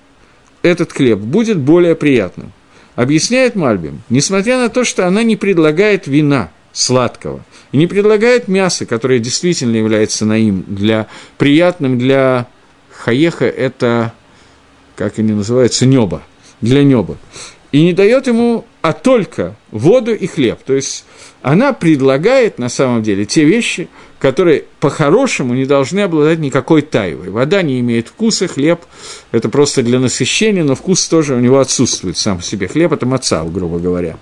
этот хлеб будет более приятным. Объясняет Мальбим, несмотря на то, что она не предлагает вина сладкого, и не предлагает мясо, которое действительно является наим для приятным для хаеха, это, как они называются, неба, для неба и не дает ему, а только воду и хлеб. То есть она предлагает на самом деле те вещи, которые по-хорошему не должны обладать никакой тайвой. Вода не имеет вкуса, хлеб – это просто для насыщения, но вкус тоже у него отсутствует сам по себе. Хлеб – это мацав, грубо говоря.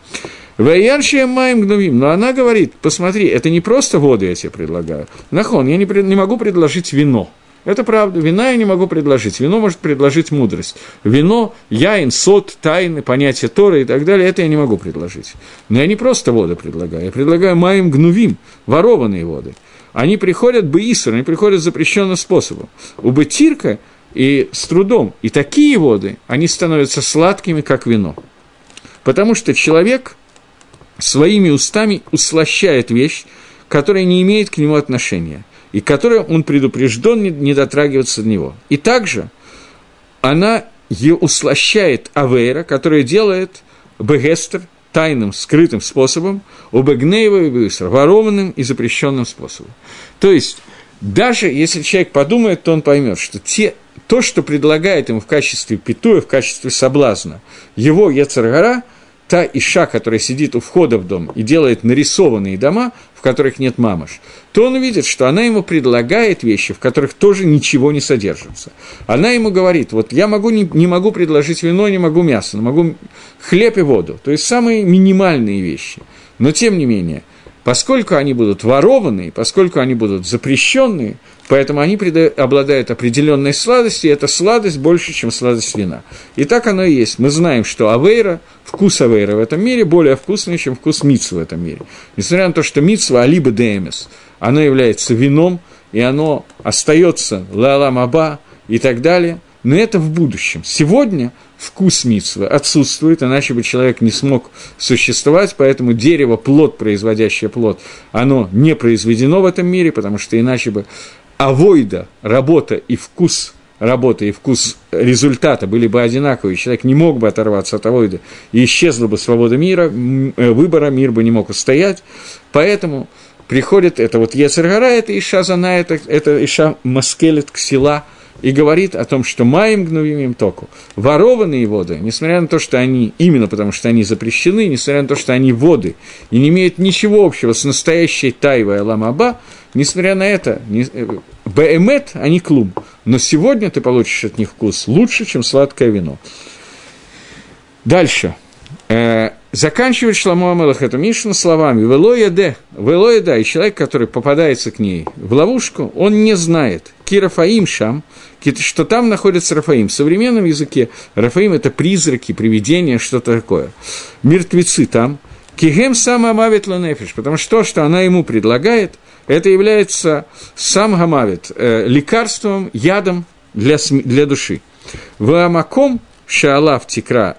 Ваяншия маем гнувим. Но она говорит, посмотри, это не просто воду я тебе предлагаю. Нахон, я не, не могу предложить вино – это правда. Вина я не могу предложить. Вино может предложить мудрость. Вино, яин, сот, тайны, понятие Торы и так далее, это я не могу предложить. Но я не просто воду предлагаю, я предлагаю маем гнувим, ворованные воды. Они приходят беисер, они приходят запрещенным способом. У бытирка и с трудом. И такие воды, они становятся сладкими, как вино. Потому что человек своими устами услощает вещь, которая не имеет к нему отношения – и которой он предупрежден не дотрагиваться до него. И также она ее услощает Авейра, которая делает Бегестер тайным, скрытым способом, у Бегнеева и Бюсер, ворованным и запрещенным способом. То есть, даже если человек подумает, то он поймет, что те, то, что предлагает ему в качестве питуя, в качестве соблазна, его Ецаргара – та иша, которая сидит у входа в дом и делает нарисованные дома, в которых нет мамаш, то он увидит, что она ему предлагает вещи, в которых тоже ничего не содержится. Она ему говорит, вот я могу, не, не могу предложить вино, не могу мясо, но могу хлеб и воду, то есть самые минимальные вещи. Но тем не менее, поскольку они будут ворованные, поскольку они будут запрещенные, поэтому они обладают определенной сладостью, и эта сладость больше, чем сладость вина. И так оно и есть. Мы знаем, что авейра, вкус авейра в этом мире более вкусный, чем вкус митсва в этом мире. Несмотря на то, что митсва алиба демес, оно является вином, и оно остается лалам аба и так далее, но это в будущем. Сегодня вкус митсвы отсутствует, иначе бы человек не смог существовать, поэтому дерево, плод, производящее плод, оно не произведено в этом мире, потому что иначе бы авойда, работа и вкус работы и вкус результата были бы одинаковые, человек не мог бы оторваться от авойда, и исчезла бы свобода мира, э, выбора, мир бы не мог устоять, поэтому приходит это вот Ецергара, это Иша Зана, это, это Иша Маскелет Ксила – и говорит о том, что маем гнувимим току, ворованные воды, несмотря на то, что они, именно потому что они запрещены, несмотря на то, что они воды, и не имеют ничего общего с настоящей тайвой Аламаба, несмотря на это, э, бэмет, они клуб. Но сегодня ты получишь от них вкус лучше, чем сладкое вино. Дальше. Э, заканчивает Шламу Амелах эту Мишну словами «Велояде», «Велояда», и человек, который попадается к ней в ловушку, он не знает, Кирафаим Шам, что там находится Рафаим. В современном языке Рафаим – это призраки, привидения, что-то такое. Мертвецы там. Кигем сам амавит ланефиш, потому что то, что она ему предлагает, это является сам гамавит, э, лекарством, ядом для, для души. Ваамаком шаалав тикра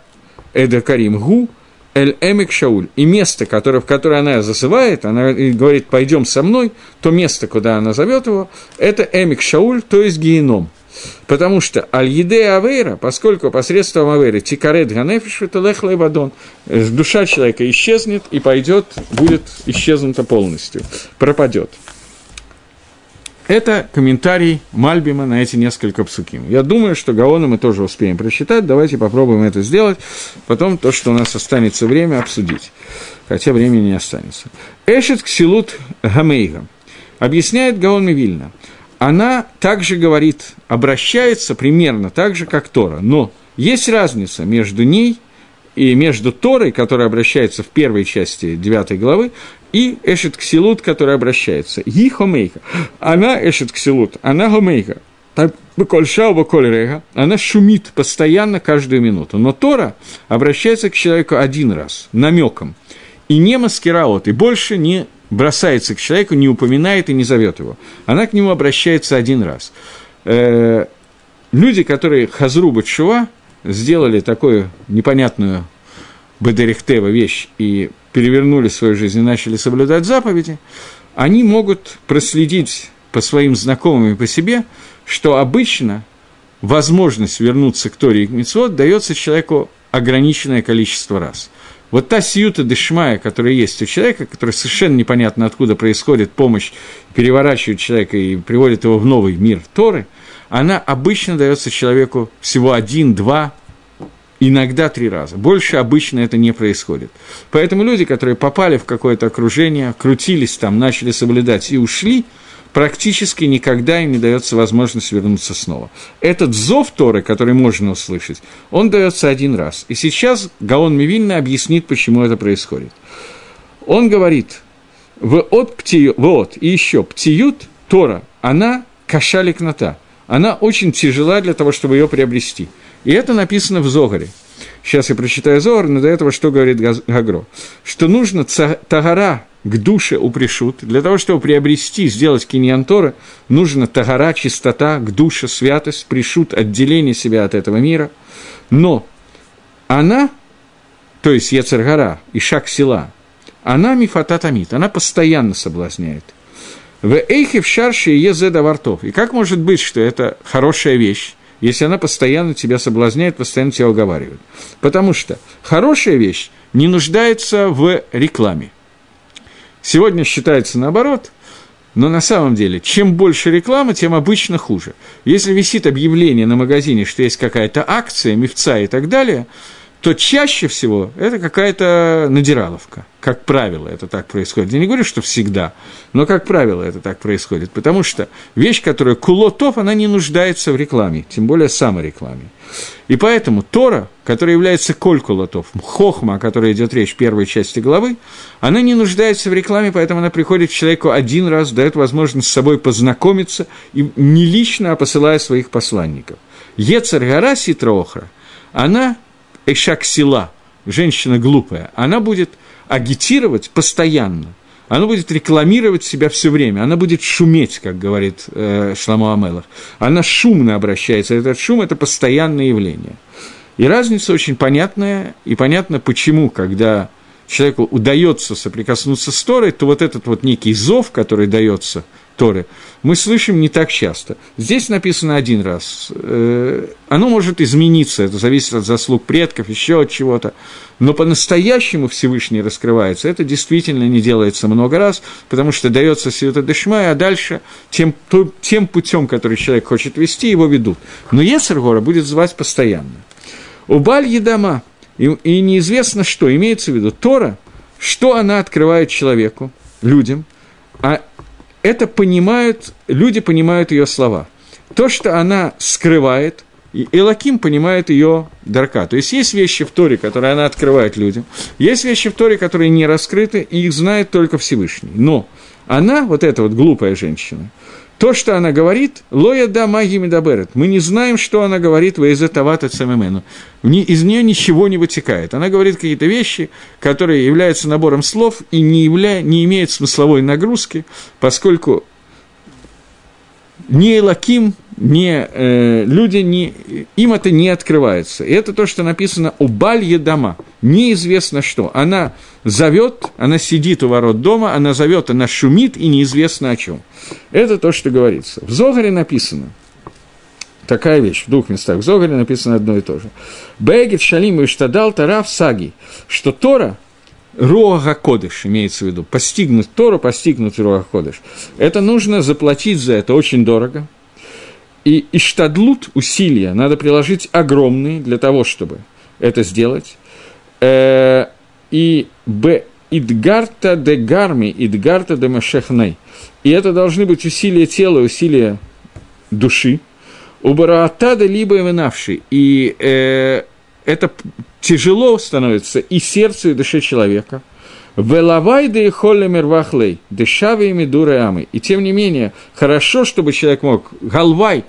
эдакарим гу эль эмик шауль. И место, которое, в которое она засывает, она говорит, пойдем со мной, то место, куда она зовет его, это эмик шауль, то есть геном. Потому что аль-еде авейра, поскольку посредством авейры тикарет ганефиш, это лех лейбадон, душа человека исчезнет и пойдет, будет исчезнута полностью, пропадет. Это комментарий Мальбима на эти несколько псуким. Я думаю, что Гаона мы тоже успеем прочитать. Давайте попробуем это сделать. Потом то, что у нас останется время, обсудить. Хотя времени не останется. Эшет ксилут гамейга. Объясняет Гаон Мивильна. Она также говорит, обращается примерно так же, как Тора. Но есть разница между ней и между Торой, которая обращается в первой части 9 главы, и Эшет Ксилут, которая обращается. И Хомейка. Она Эшет Ксилут, она Хомейка. Быкольша, быколь она шумит постоянно каждую минуту. Но Тора обращается к человеку один раз, намеком, и не маскираот, и больше не бросается к человеку, не упоминает и не зовет его. Она к нему обращается один раз. Э, люди, которые Хазру Батшува сделали такую непонятную Бедерихтева вещь и перевернули свою жизнь и начали соблюдать заповеди, они могут проследить по своим знакомым и по себе, что обычно возможность вернуться к Торе и к Митцвот дается человеку ограниченное количество раз. Вот та сиюта дешмая, которая есть у человека, которая совершенно непонятно откуда происходит помощь, переворачивает человека и приводит его в новый мир Торы, она обычно дается человеку всего один, два, иногда три раза. Больше обычно это не происходит. Поэтому люди, которые попали в какое-то окружение, крутились там, начали соблюдать и ушли – практически никогда им не дается возможность вернуться снова. Этот зов Торы, который можно услышать, он дается один раз. И сейчас Гаон Мивильна объяснит, почему это происходит. Он говорит, вот, птию, вот и еще птиют Тора, она кашалик ната, она очень тяжела для того, чтобы ее приобрести. И это написано в Зогаре. Сейчас я прочитаю Зогар, но до этого что говорит Гагро? Что нужно тагара к душе упришут. Для того, чтобы приобрести, сделать киньян Тора, нужно тагара, чистота, к душе, святость, пришут, отделение себя от этого мира. Но она, то есть Ецаргара и Шак Сила, она мифататамит, она постоянно соблазняет. В эйхе в шарше езеда вартов. И как может быть, что это хорошая вещь, если она постоянно тебя соблазняет, постоянно тебя уговаривает? Потому что хорошая вещь не нуждается в рекламе. Сегодня считается наоборот, но на самом деле, чем больше рекламы, тем обычно хуже. Если висит объявление на магазине, что есть какая-то акция, мифца и так далее – то чаще всего это какая-то надираловка. Как правило, это так происходит. Я не говорю, что всегда, но, как правило, это так происходит. Потому что вещь, которая кулотов, она не нуждается в рекламе, тем более саморекламе. И поэтому Тора, которая является коль кулотов, хохма, о которой идет речь в первой части главы, она не нуждается в рекламе, поэтому она приходит к человеку один раз, дает возможность с собой познакомиться, и не лично, а посылая своих посланников. Ецар Гара Ситроохра, она Эшаксила, женщина глупая, она будет агитировать постоянно, она будет рекламировать себя все время, она будет шуметь, как говорит э, Шламу Амелах. Она шумно обращается, этот шум – это постоянное явление. И разница очень понятная, и понятно, почему, когда человеку удается соприкоснуться с Торой, то вот этот вот некий зов, который дается Торы, мы слышим не так часто. Здесь написано один раз. Э, оно может измениться, это зависит от заслуг предков, еще от чего-то. Но по-настоящему Всевышний раскрывается. Это действительно не делается много раз, потому что дается Света Дешмай, а дальше тем, тем путем, который человек хочет вести, его ведут. Но Ецергора будет звать постоянно. У Баль Едама, и, и неизвестно что, имеется в виду Тора, что она открывает человеку, людям, а это понимают, люди понимают ее слова. То, что она скрывает, и Элаким понимает ее дарка. То есть есть вещи в Торе, которые она открывает людям, есть вещи в Торе, которые не раскрыты, и их знает только Всевышний. Но она, вот эта вот глупая женщина, то, что она говорит, лоя да маги медаберет. Мы не знаем, что она говорит в Эзе Тавата Цамемену. Из нее ничего не вытекает. Она говорит какие-то вещи, которые являются набором слов и не, явля... не имеют смысловой нагрузки, поскольку ни Элаким, ни э, люди, ни, им это не открывается. И это то, что написано у Балье дома. Неизвестно что. Она зовет, она сидит у ворот дома, она зовет, она шумит, и неизвестно о чем. Это то, что говорится. В Зогаре написано, такая вещь, в двух местах в Зогаре написано одно и то же. Бегет Шалим и Штадал Тараф Саги, что Тора, Руаха Кодыш, имеется в виду, постигнуть Тору, постигнуть Руаха Кодыш. Это нужно заплатить за это очень дорого. И Иштадлут, усилия, надо приложить огромные для того, чтобы это сделать. Э, и Б. Идгарта де гарми, идгарта де машехней. И это должны быть усилия тела, усилия души. У бараатада либо именавший. И э, это тяжело становится и сердцу, и душе человека. Велавай да и холлемер вахлей, дешавы и медуры амы. И тем не менее, хорошо, чтобы человек мог, галвай,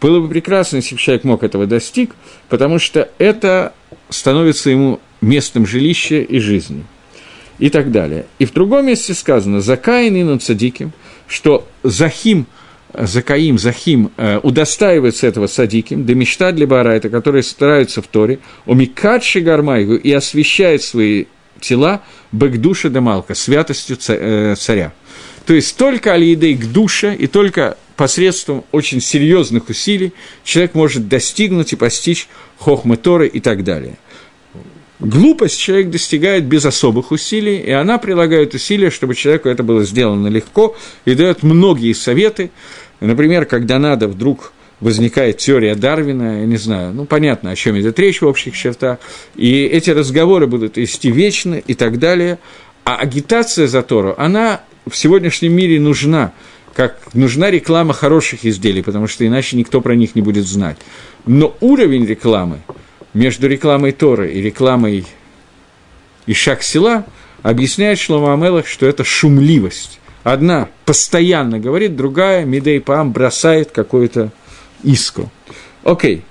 Было бы прекрасно, если бы человек мог этого достиг, потому что это становится ему местом жилища и жизни. И так далее. И в другом месте сказано «Закаин и над садиким», что Захим, Закаим, Захим э, удостаивается этого садиким, да мечта для Барайта, которые стараются в Торе, умикадши гармайгу и освещает свои тела бэкдуша Дамалка, святостью э, царя. То есть только алиидей к душе и только посредством очень серьезных усилий человек может достигнуть и постичь хохмы Торы и так далее. Глупость человек достигает без особых усилий, и она прилагает усилия, чтобы человеку это было сделано легко, и дает многие советы. Например, когда надо вдруг возникает теория Дарвина, я не знаю, ну, понятно, о чем идет речь в общих чертах, и эти разговоры будут вести вечно и так далее, а агитация за Тору, она в сегодняшнем мире нужна, как нужна реклама хороших изделий, потому что иначе никто про них не будет знать. Но уровень рекламы между рекламой Торы и рекламой Ишак Села объясняет Шлома Амелах, что это шумливость. Одна постоянно говорит, другая, Мидей Пам, бросает какую-то иску. Окей.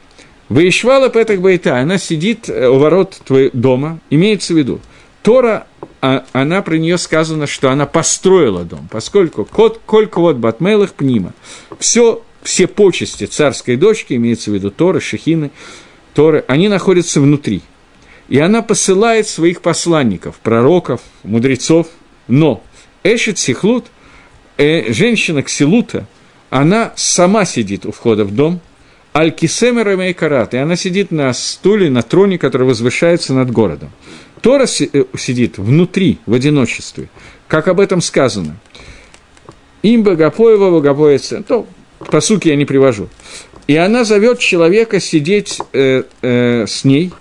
Выишвала Петах Байта, она сидит э, у ворот твоего дома, имеется в виду. Тора, а, она про нее сказано, что она построила дом, поскольку кот, колько вот батмелых пнима. Все, все почести царской дочки, имеется в виду Торы, Шехины, Торы, они находятся внутри. И она посылает своих посланников, пророков, мудрецов, но Эшет Сихлут, э, женщина Ксилута – она сама сидит у входа в дом, Аль-Кисемера Мейкарат, и она сидит на стуле, на троне, который возвышается над городом. Тора э, сидит внутри, в одиночестве, как об этом сказано. Им богопоева, богопоется, то по сути я не привожу. И она зовет человека сидеть э, э, с ней,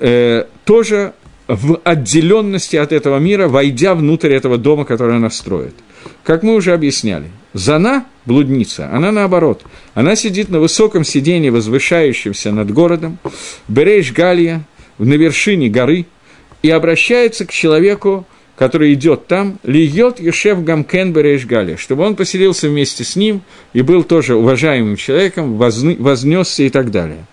э, тоже в отделенности от этого мира, войдя внутрь этого дома, который она строит. Как мы уже объясняли, Зана, блудница, она наоборот. Она сидит на высоком сиденье, возвышающемся над городом, Берейш Галия, на вершине горы, и обращается к человеку, который идет там, льет Ешев Гамкен Берейш Галия, чтобы он поселился вместе с ним и был тоже уважаемым человеком, вознесся и так далее.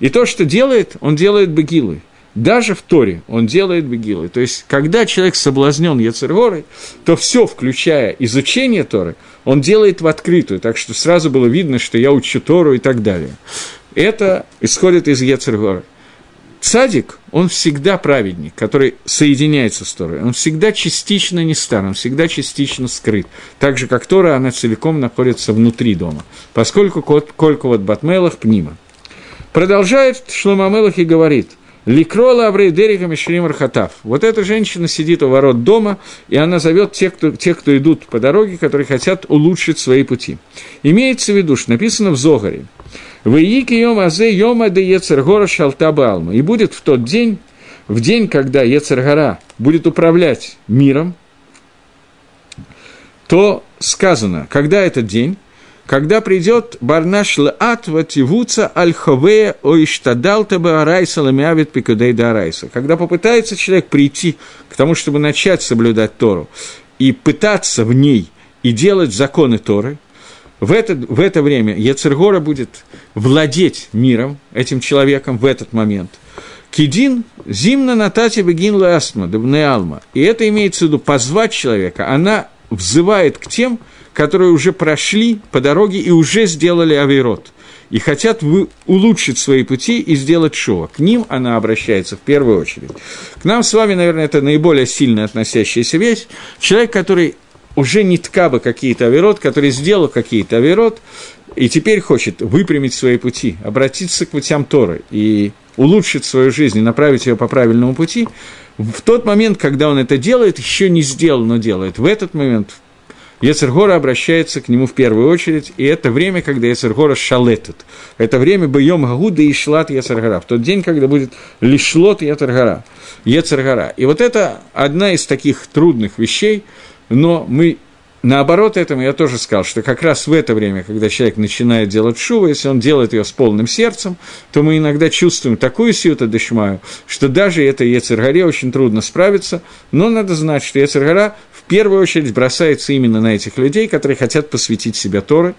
И то, что делает, он делает Бегилы. Даже в Торе он делает бегилы. То есть, когда человек соблазнен Ецергорой, то все, включая изучение Торы, он делает в открытую, так что сразу было видно, что я учу Тору и так далее. Это исходит из Ецергоры. Цадик, он всегда праведник, который соединяется с Торой. Он всегда частично не стар, он всегда частично скрыт. Так же, как Тора, она целиком находится внутри дома. Поскольку Кольку вот Батмелах пнима. Продолжает Шломамелах и говорит – Ликрола Аврей Дерика Мишрим Архатав. Вот эта женщина сидит у ворот дома, и она зовет тех кто, тех, кто идут по дороге, которые хотят улучшить свои пути. Имеется в виду, что написано в Зогаре. «Вейики йом азе йома де Ецергора шалтаба алма». И будет в тот день, в день, когда Ецергора будет управлять миром, то сказано, когда этот день, когда придет Барнаш Лаат Вативуца Аль-Ховея Оиштадалта Баарайса Ламиавит Пикудей Дарайса. Когда попытается человек прийти к тому, чтобы начать соблюдать Тору и пытаться в ней и делать законы Торы, в это, в это время Ецергора будет владеть миром, этим человеком в этот момент. Кидин зимна натати бегин ластма, алма. И это имеется в виду позвать человека. Она взывает к тем, которые уже прошли по дороге и уже сделали авирот, и хотят вы улучшить свои пути и сделать шоу. К ним она обращается в первую очередь. К нам с вами, наверное, это наиболее сильно относящаяся вещь. Человек, который уже не ткаба какие-то авирот, который сделал какие-то авирот, и теперь хочет выпрямить свои пути, обратиться к путям Торы и улучшить свою жизнь и направить ее по правильному пути, в тот момент, когда он это делает, еще не сделал, но делает, в этот момент, Ецергора обращается к нему в первую очередь, и это время, когда Ецергора шалетет. Это время боем Гагуда и Шлат Ецергора, в тот день, когда будет лишлот Ецергора. Ецергора. И вот это одна из таких трудных вещей, но мы Наоборот этому я тоже сказал, что как раз в это время, когда человек начинает делать шуву, если он делает ее с полным сердцем, то мы иногда чувствуем такую силу дышмаю, что даже этой Ецергаре очень трудно справиться, но надо знать, что Ецергара первую очередь бросается именно на этих людей, которые хотят посвятить себя Торы,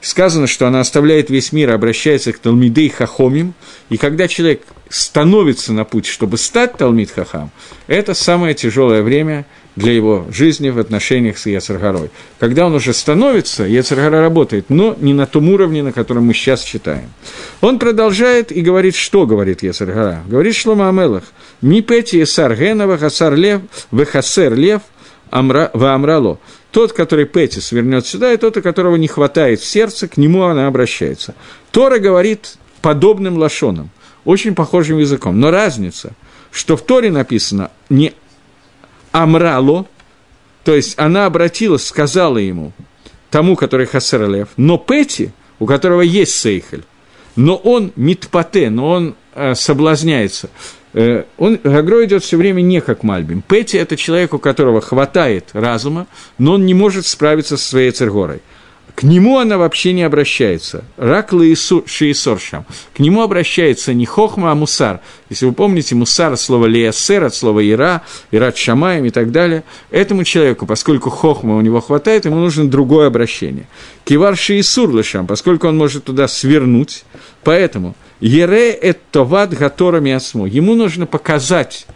сказано, что она оставляет весь мир обращается к Талмидей Хахомим, и когда человек становится на путь, чтобы стать Талмид Хахам, это самое тяжелое время для его жизни в отношениях с Яцергорой. Когда он уже становится, Яцергора работает, но не на том уровне, на котором мы сейчас читаем. Он продолжает и говорит, что говорит Яцергора. Говорит Шлома Амелах, «Ми пети Есар Генова, Хасар Лев, Вехасер Лев, Амра, Ваамрало». Тот, который Петис вернет сюда, и тот, у которого не хватает в сердце, к нему она обращается. Тора говорит подобным лошоном, очень похожим языком. Но разница, что в Торе написано не Амрало, то есть она обратилась, сказала ему, тому, который Хасер но Пети, у которого есть Сейхель, но он митпате, но он э, соблазняется. Э, он, Гагро идет все время не как Мальбим. Пети – это человек, у которого хватает разума, но он не может справиться со своей цергорой. К нему она вообще не обращается. Рак шиисоршам. К нему обращается не хохма, а мусар. Если вы помните, мусар – слово леясер, от слова ира, ират шамаем и так далее. Этому человеку, поскольку хохма у него хватает, ему нужно другое обращение. Кивар шиисур лишам, поскольку он может туда свернуть. Поэтому Ере – это товат гаторами осмо. Ему нужно показать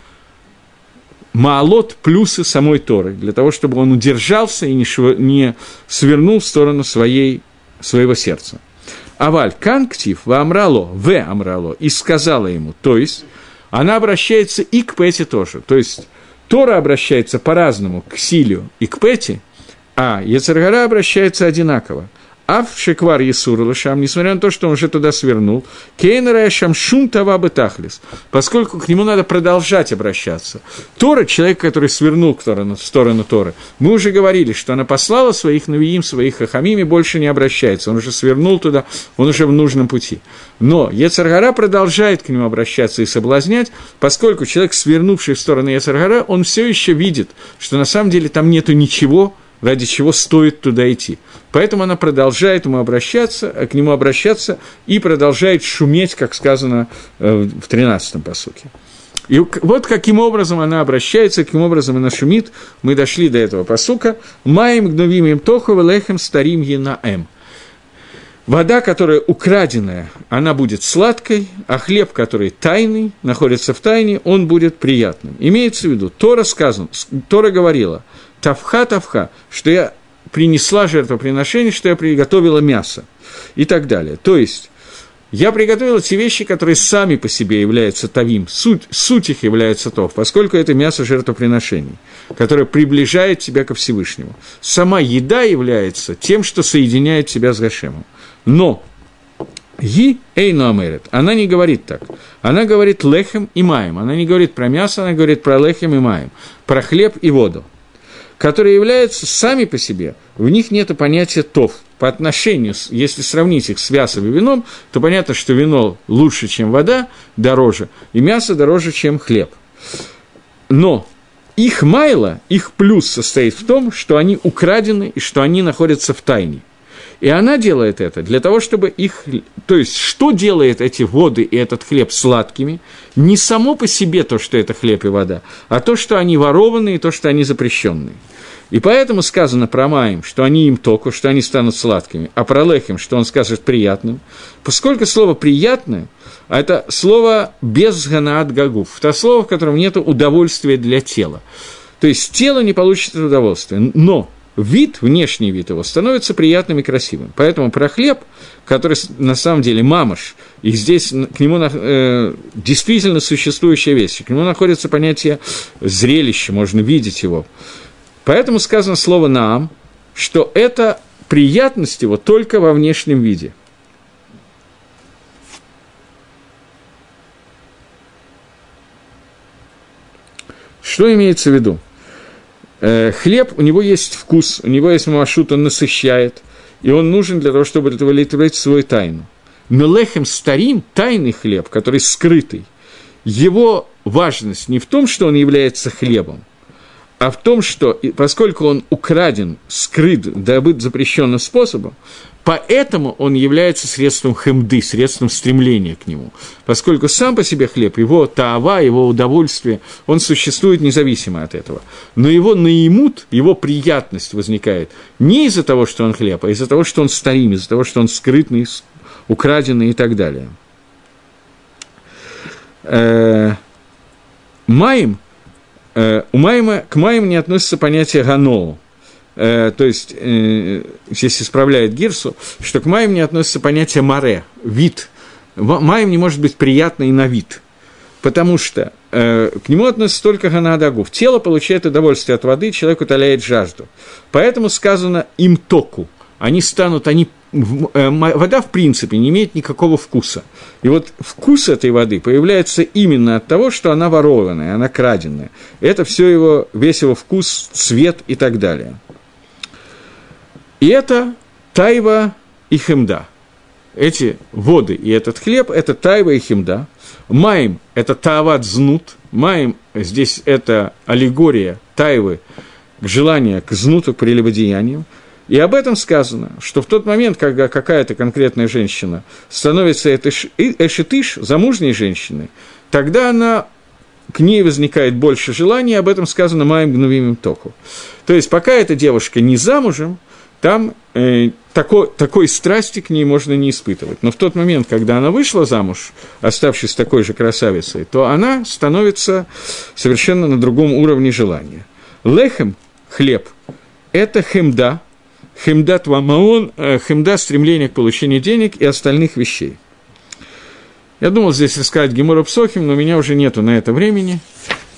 маалот плюсы самой Торы, для того, чтобы он удержался и не, шв... не свернул в сторону своей, своего сердца. Аваль канктив в Амрало, в Амрало, и сказала ему, то есть она обращается и к Пете тоже, то есть Тора обращается по-разному к Силию и к Пете, а Ецергара обращается одинаково. Ав Шеквар Есур Лашам, несмотря на то, что он уже туда свернул, Кейнера Шам Тава Бетахлис, поскольку к нему надо продолжать обращаться. Тора, человек, который свернул в в сторону Торы, мы уже говорили, что она послала своих Навиим, своих Хахамим и больше не обращается. Он уже свернул туда, он уже в нужном пути. Но Ецаргара продолжает к нему обращаться и соблазнять, поскольку человек, свернувший в сторону Ецаргара, он все еще видит, что на самом деле там нету ничего, ради чего стоит туда идти. Поэтому она продолжает ему обращаться, к нему обращаться и продолжает шуметь, как сказано э, в 13-м посуке. И вот каким образом она обращается, каким образом она шумит. Мы дошли до этого посука. «Маем гнувим им тоху лехем старим енаэм». Вода, которая украденная, она будет сладкой, а хлеб, который тайный, находится в тайне, он будет приятным. Имеется в виду, Тора сказано, Тора говорила – тавха, тавха, что я принесла жертвоприношение, что я приготовила мясо и так далее. То есть, я приготовила те вещи, которые сами по себе являются тавим, суть, суть их является то, поскольку это мясо жертвоприношений, которое приближает тебя ко Всевышнему. Сама еда является тем, что соединяет тебя с Гашемом. Но Ги Эйну Амерет. Она не говорит так. Она говорит лехем и маем. Она не говорит про мясо, она говорит про лехем и маем. Про хлеб и воду которые являются сами по себе, в них нет понятия «тов». По отношению, если сравнить их с мясом и вином, то понятно, что вино лучше, чем вода, дороже, и мясо дороже, чем хлеб. Но их майло, их плюс состоит в том, что они украдены и что они находятся в тайне. И она делает это для того, чтобы их... То есть, что делает эти воды и этот хлеб сладкими? Не само по себе то, что это хлеб и вода, а то, что они ворованные и то, что они запрещенные. И поэтому сказано про Маем, что они им только, что они станут сладкими, а про Лехим, что он скажет приятным. Поскольку слово «приятное» – это слово без ганаат гагуф, это слово, в котором нет удовольствия для тела. То есть тело не получит удовольствия, но вид, внешний вид его, становится приятным и красивым. Поэтому про хлеб, который на самом деле мамаш, и здесь к нему э, действительно существующая вещь, к нему находится понятие зрелища, можно видеть его. Поэтому сказано слово «наам», что это приятность его только во внешнем виде. Что имеется в виду? Э, хлеб, у него есть вкус, у него есть маршрут, он насыщает, и он нужен для того, чтобы удовлетворить свою тайну. Но лехем старим, тайный хлеб, который скрытый, его важность не в том, что он является хлебом, а в том, что поскольку он украден, скрыт, добыт запрещенным способом, поэтому он является средством хемды, средством стремления к нему. Поскольку сам по себе хлеб, его таава, его удовольствие, он существует независимо от этого. Но его наимут, его приятность возникает не из-за того, что он хлеб, а из-за того, что он старим, из-за того, что он скрытный, украденный и так далее. Э, Маем, э, у Майма, к Маем не относится понятие ганоу, э, то есть, э, здесь исправляет Гирсу, что к Маем не относится понятие маре, вид. Маем не может быть приятный на вид, потому что э, к нему относится только ганадагув. Тело получает удовольствие от воды, человек утоляет жажду. Поэтому сказано им току. Они станут, они Э, вода, в принципе, не имеет никакого вкуса. И вот вкус этой воды появляется именно от того, что она ворованная, она краденная. Это все его, весь его вкус, цвет и так далее. И это тайва и хемда. Эти воды и этот хлеб – это тайва и хемда. Маем – это таават знут. Маем – здесь это аллегория тайвы к желанию, к знуту, к прелюбодеяниям. И об этом сказано, что в тот момент, когда какая-то конкретная женщина становится эшетыш, замужней женщиной, тогда она к ней возникает больше желания, об этом сказано «Маем гнувимим току». То есть, пока эта девушка не замужем, там э, такой, такой страсти к ней можно не испытывать. Но в тот момент, когда она вышла замуж, оставшись такой же красавицей, то она становится совершенно на другом уровне желания. Лехем, хлеб, это хемда, хемдат вамаон, э, хемда – стремление к получению денег и остальных вещей. Я думал здесь рассказать Гемора Псохим, но у меня уже нету на это времени.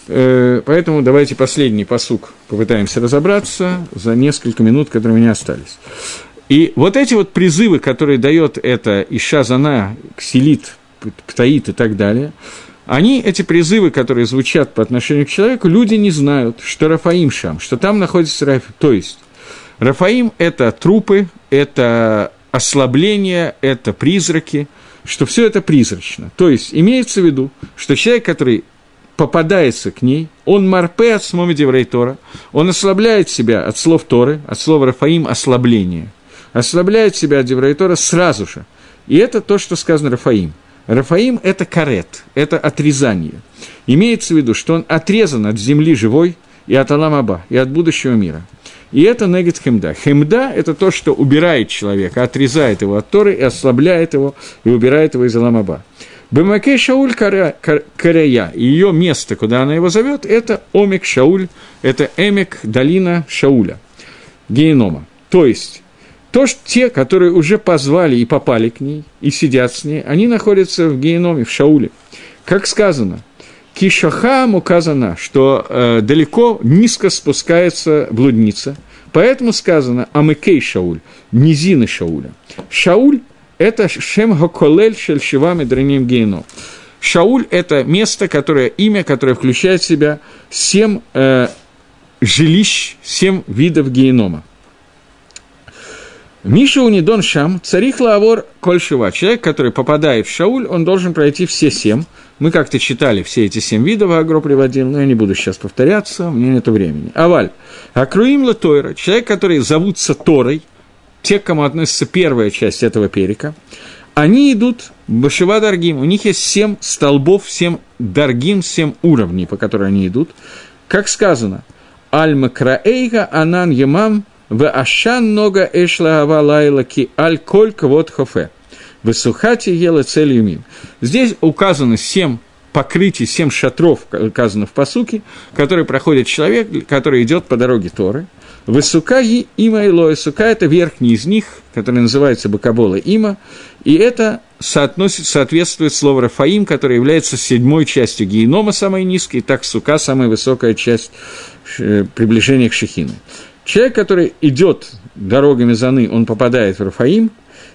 Э, поэтому давайте последний посук попытаемся разобраться за несколько минут, которые у меня остались. И вот эти вот призывы, которые дает это Иша Зана, Ксилит, Птаит и так далее, они, эти призывы, которые звучат по отношению к человеку, люди не знают, что Рафаим Шам, что там находится Рафаим. То есть, Рафаим – это трупы, это ослабление, это призраки, что все это призрачно. То есть имеется в виду, что человек, который попадается к ней, он марпе от смоми Тора, он ослабляет себя от слов Торы, от слова Рафаим – ослабление, ослабляет себя от Деврейтора сразу же. И это то, что сказано Рафаим. Рафаим – это карет, это отрезание. Имеется в виду, что он отрезан от земли живой и от Аламаба, и от будущего мира – и это негет хемда. Хемда – это то, что убирает человека, отрезает его от Торы и ослабляет его, и убирает его из Аламаба. Бемаке Шауль Карая, ее место, куда она его зовет, это Омик Шауль, это Эмик, долина Шауля, генома. То есть, то, что те, которые уже позвали и попали к ней, и сидят с ней, они находятся в геноме, в Шауле. Как сказано, Кишахам указано, что э, далеко, низко спускается блудница. Поэтому сказано Амыкей Шауль, низины Шауля. Шауль – это Шем Хаколель Шельшива Медраним Гейно. Шауль – это место, которое, имя, которое включает в себя семь э, жилищ, семь видов генома. Миша Унидон Шам, царих Лавор Кольшива. Человек, который попадает в Шауль, он должен пройти все семь. Мы как-то читали все эти семь видов, Агро приводил, но я не буду сейчас повторяться, у меня нет времени. Аваль. Акруим Тойра, человек, который зовутся Торой, те, к кому относится первая часть этого перика, они идут Башива Даргим, у них есть семь столбов, семь Даргим, семь уровней, по которым они идут. Как сказано, Альма Краэйга Анан Ямам в Ашан Нога Эшла Авалайла Ки Аль Коль Квот Хофе. Высухати ела цель юмим. Здесь указано семь покрытий, семь шатров, указано в посуке, которые проходит человек, который идет по дороге Торы. Высука и има и Сука – это верхний из них, который называется Бакабола има, и это соотносит, соответствует слову Рафаим, которое является седьмой частью генома, самой низкой, и так Сука – самая высокая часть э, приближения к Шехину. Человек, который идет дорогами Заны, он попадает в Рафаим,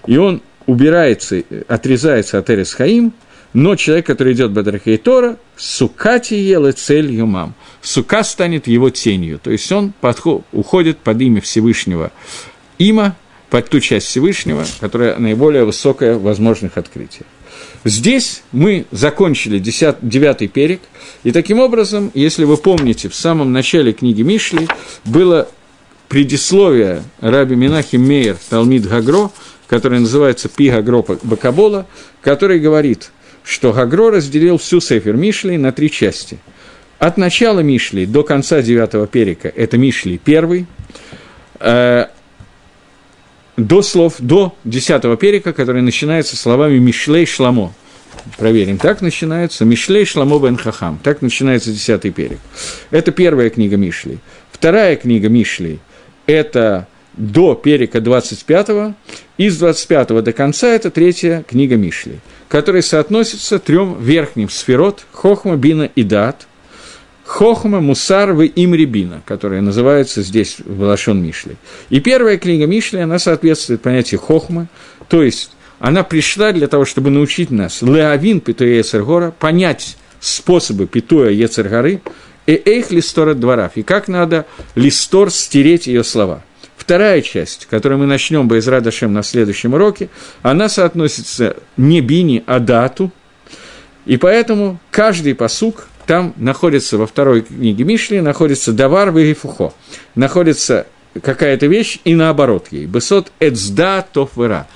и он убирается, отрезается от Эрис Хаим, но человек, который идет Бадрахей Тора, сукати ела цель юмам. Сука станет его тенью. То есть он подход, уходит под имя Всевышнего има, под ту часть Всевышнего, которая наиболее высокая в возможных открытиях. Здесь мы закончили 10, 9 перек, и таким образом, если вы помните, в самом начале книги Мишли было предисловие Раби Минахим Мейер Талмид Гагро, который называется Пи Гагро Бакабола, который говорит, что Гагро разделил всю Сефер Мишли на три части. От начала Мишли до конца девятого перика – это Мишли первый, э, до слов, до десятого перика, который начинается словами «Мишлей Шламо». Проверим, так начинается «Мишлей Шламо бен Хахам», так начинается десятый перик. Это первая книга Мишли. Вторая книга Мишли – это до перика 25 и с 25 до конца это третья книга Мишли, которая соотносится трем верхним сферот – Хохма, Бина и Дат – Хохма, Мусар, Вы Имрибина, которая называется здесь в Лашон Мишли. И первая книга Мишли, она соответствует понятию Хохма, то есть она пришла для того, чтобы научить нас Леавин Питуя Ецергора, понять способы Питуя Ецергоры, и эйх листор от дворов, и как надо листор стереть ее слова. Вторая часть, которую мы начнем бы из Радашем на следующем уроке, она соотносится не бини, а дату, и поэтому каждый посук там находится во второй книге Мишли, находится Давар Вегифухо, находится какая-то вещь и наоборот ей. Бесот эцда тофвера.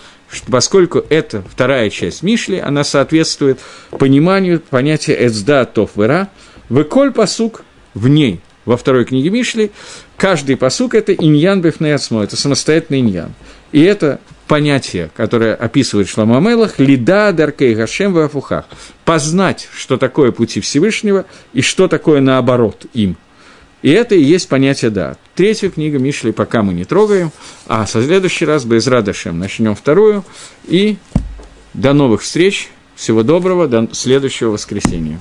Поскольку это вторая часть Мишли, она соответствует пониманию понятия эцда тофвера, выколь посук в ней, во второй книге Мишли, каждый посук – это иньян бифнеяцмо, это самостоятельный иньян. И это понятие, которое описывает Шломо Мелах, лида даркей гашем афухах, познать, что такое пути Всевышнего и что такое наоборот им. И это и есть понятие «да». Третью книгу Мишли пока мы не трогаем, а со следующий раз бы из Радашем начнем вторую. И до новых встреч, всего доброго, до следующего воскресенья.